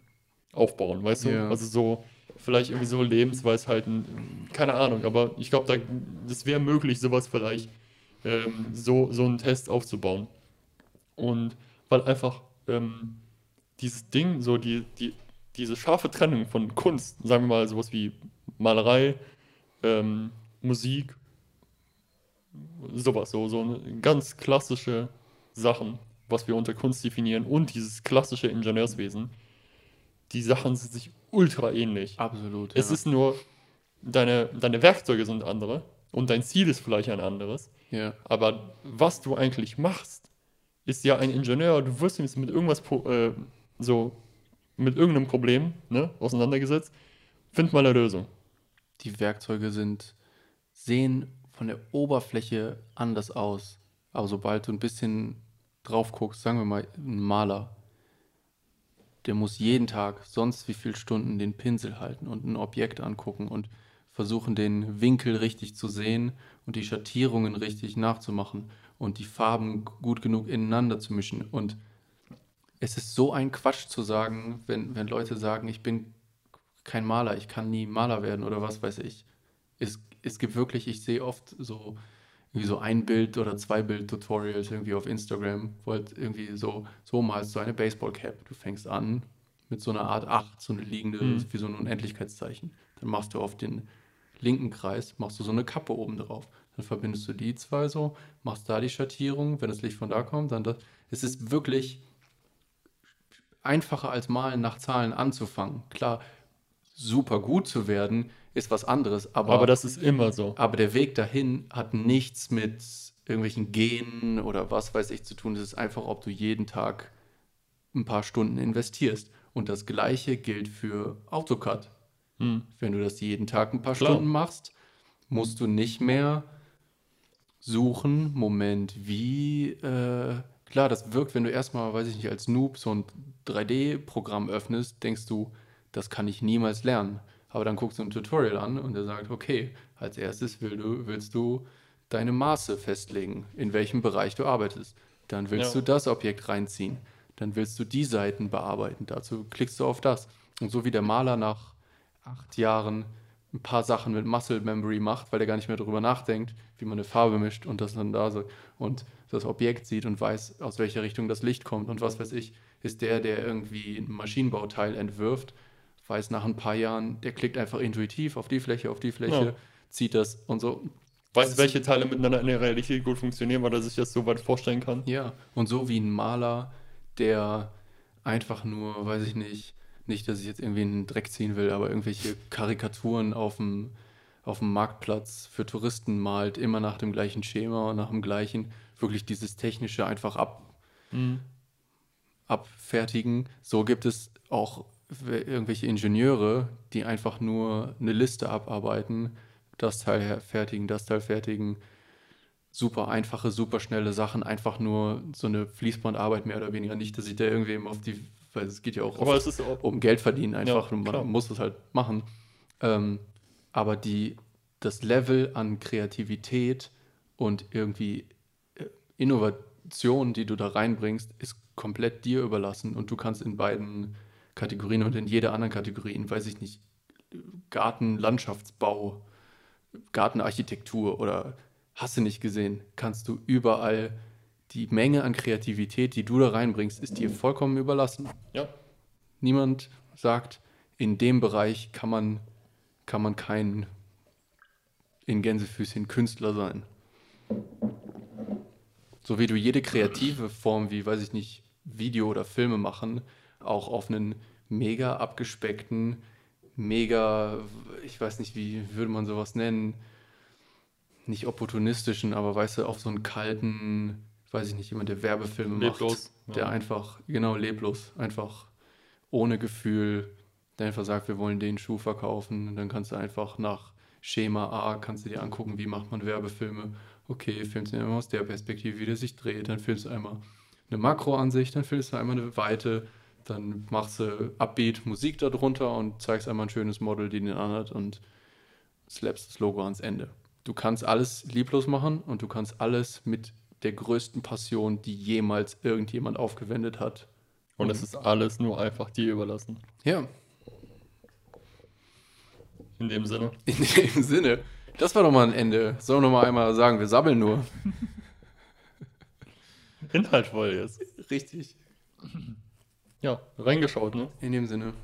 aufbauen, weißt du? Ja. Also so, vielleicht irgendwie so Lebensweisheiten, keine Ahnung, aber ich glaube, da, das wäre möglich, sowas vielleicht ähm, so, so einen Test aufzubauen. Und weil einfach ähm, dieses Ding, so die, die, diese scharfe Trennung von Kunst, sagen wir mal sowas wie Malerei, ähm, Musik, sowas, so, so ganz klassische Sachen, was wir unter Kunst definieren und dieses klassische Ingenieurswesen, die Sachen sind sich ultra ähnlich. Absolut. Es ja. ist nur, deine, deine Werkzeuge sind andere und dein Ziel ist vielleicht ein anderes, ja. aber was du eigentlich machst, ist ja ein Ingenieur, du wirst jetzt mit irgendwas, äh, so, mit irgendeinem Problem, ne, auseinandergesetzt, find mal eine Lösung. Die Werkzeuge sind, sehen von der Oberfläche anders aus. Aber sobald du ein bisschen drauf guckst, sagen wir mal, ein Maler, der muss jeden Tag sonst wie viele Stunden den Pinsel halten und ein Objekt angucken und versuchen, den Winkel richtig zu sehen und die Schattierungen richtig nachzumachen und die Farben gut genug ineinander zu mischen. Und es ist so ein Quatsch zu sagen, wenn, wenn Leute sagen, ich bin kein Maler, ich kann nie Maler werden oder was weiß ich. Es, es gibt wirklich, ich sehe oft so irgendwie so ein Bild oder zwei Bild-Tutorials irgendwie auf Instagram, wo halt irgendwie so, so malst du eine Baseball-Cap. Du fängst an mit so einer Art 8, so eine liegende, Mhm. wie so ein Unendlichkeitszeichen. Dann machst du auf den linken Kreis, machst du so eine Kappe oben drauf. Dann verbindest du die zwei so, machst da die Schattierung, wenn das Licht von da kommt, dann das. Es ist wirklich einfacher als Malen nach Zahlen anzufangen. Klar, super gut zu werden ist was anderes, aber, Aber das ist immer so. aber der Weg dahin hat nichts mit irgendwelchen Genen oder was weiß ich zu tun. Es ist einfach, ob du jeden Tag ein paar Stunden investierst. Und das Gleiche gilt für AutoCAD. Hm. Wenn du das jeden Tag ein paar Klar. Stunden machst, musst du nicht mehr suchen, Moment, wie, äh, klar, das wirkt, wenn du erstmal, weiß ich nicht, als Noob so ein 3D-Programm öffnest, denkst du, das kann ich niemals lernen. Aber dann guckst du ein Tutorial an und der sagt, okay, als erstes will du, willst du deine Maße festlegen, in welchem Bereich du arbeitest. Dann willst Ja. du das Objekt reinziehen. Dann willst du die Seiten bearbeiten. Dazu klickst du auf das. Und so wie der Maler nach acht Jahren ein paar Sachen mit Muscle Memory macht, weil er gar nicht mehr darüber nachdenkt, wie man eine Farbe mischt und das dann da so und das Objekt sieht und weiß, aus welcher Richtung das Licht kommt und was weiß ich, ist der, der irgendwie ein Maschinenbauteil entwirft, weiß nach ein paar Jahren, der klickt einfach intuitiv auf die Fläche, auf die Fläche, Ja. zieht das und so. Weißt du, welche Teile miteinander in der Realität gut funktionieren, weil er sich das so weit vorstellen kann? Ja, und so wie ein Maler, der einfach nur, weiß ich nicht, nicht, dass ich jetzt irgendwie einen Dreck ziehen will, aber irgendwelche Karikaturen auf dem, auf dem Marktplatz für Touristen malt, immer nach dem gleichen Schema und nach dem gleichen, wirklich dieses Technische einfach ab, Mhm. abfertigen. So gibt es auch irgendwelche Ingenieure, die einfach nur eine Liste abarbeiten, das Teil fertigen, das Teil fertigen. Super einfache, super schnelle Sachen, einfach nur so eine Fließbandarbeit mehr oder weniger. Nicht, dass ich da irgendwem auf die, weil es geht ja auch oft ist auch, um Geld verdienen einfach Ja, klar. man muss es halt machen. Ähm, aber die, das Level an Kreativität und irgendwie äh, Innovation, die du da reinbringst, ist komplett dir überlassen und du kannst in beiden Kategorien und in jeder anderen Kategorie, weiß ich nicht, Garten, Landschaftsbau, Gartenarchitektur oder hast du nicht gesehen, kannst du überall die Menge an Kreativität, die du da reinbringst, ist dir vollkommen überlassen. ja, Niemand sagt, in dem Bereich kann man, kann man kein in Gänsefüßchen Künstler sein. So wie du jede kreative Form, wie, weiß ich nicht, Video oder Filme machen, auch auf einen mega abgespeckten, mega, ich weiß nicht, wie würde man sowas nennen, nicht opportunistischen, aber weißt du, auf so einen kalten, weiß ich nicht, jemand, der Werbefilme Leblos, macht, der ja. einfach, genau, leblos, einfach ohne Gefühl, der einfach sagt, wir wollen den Schuh verkaufen und dann kannst du einfach nach Schema A, kannst du dir angucken, wie macht man Werbefilme. Okay, filmst du immer aus der Perspektive, wie der sich dreht, dann filmst du einmal eine Makroansicht, dann filmst du einmal eine Weite, dann machst du Upbeat Musik darunter und zeigst einmal ein schönes Model, die den anhat und slappst das Logo ans Ende. Du kannst alles lieblos machen und du kannst alles mit der größten Passion, die jemals irgendjemand aufgewendet hat. Und es ist alles nur einfach dir überlassen. Ja, In dem Sinne. in dem Sinne. Das war doch mal ein Ende. Sollen wir noch mal einmal sagen, wir sabbeln nur. Inhaltvoll jetzt. Richtig. ja, reingeschaut, ne? In dem Sinne.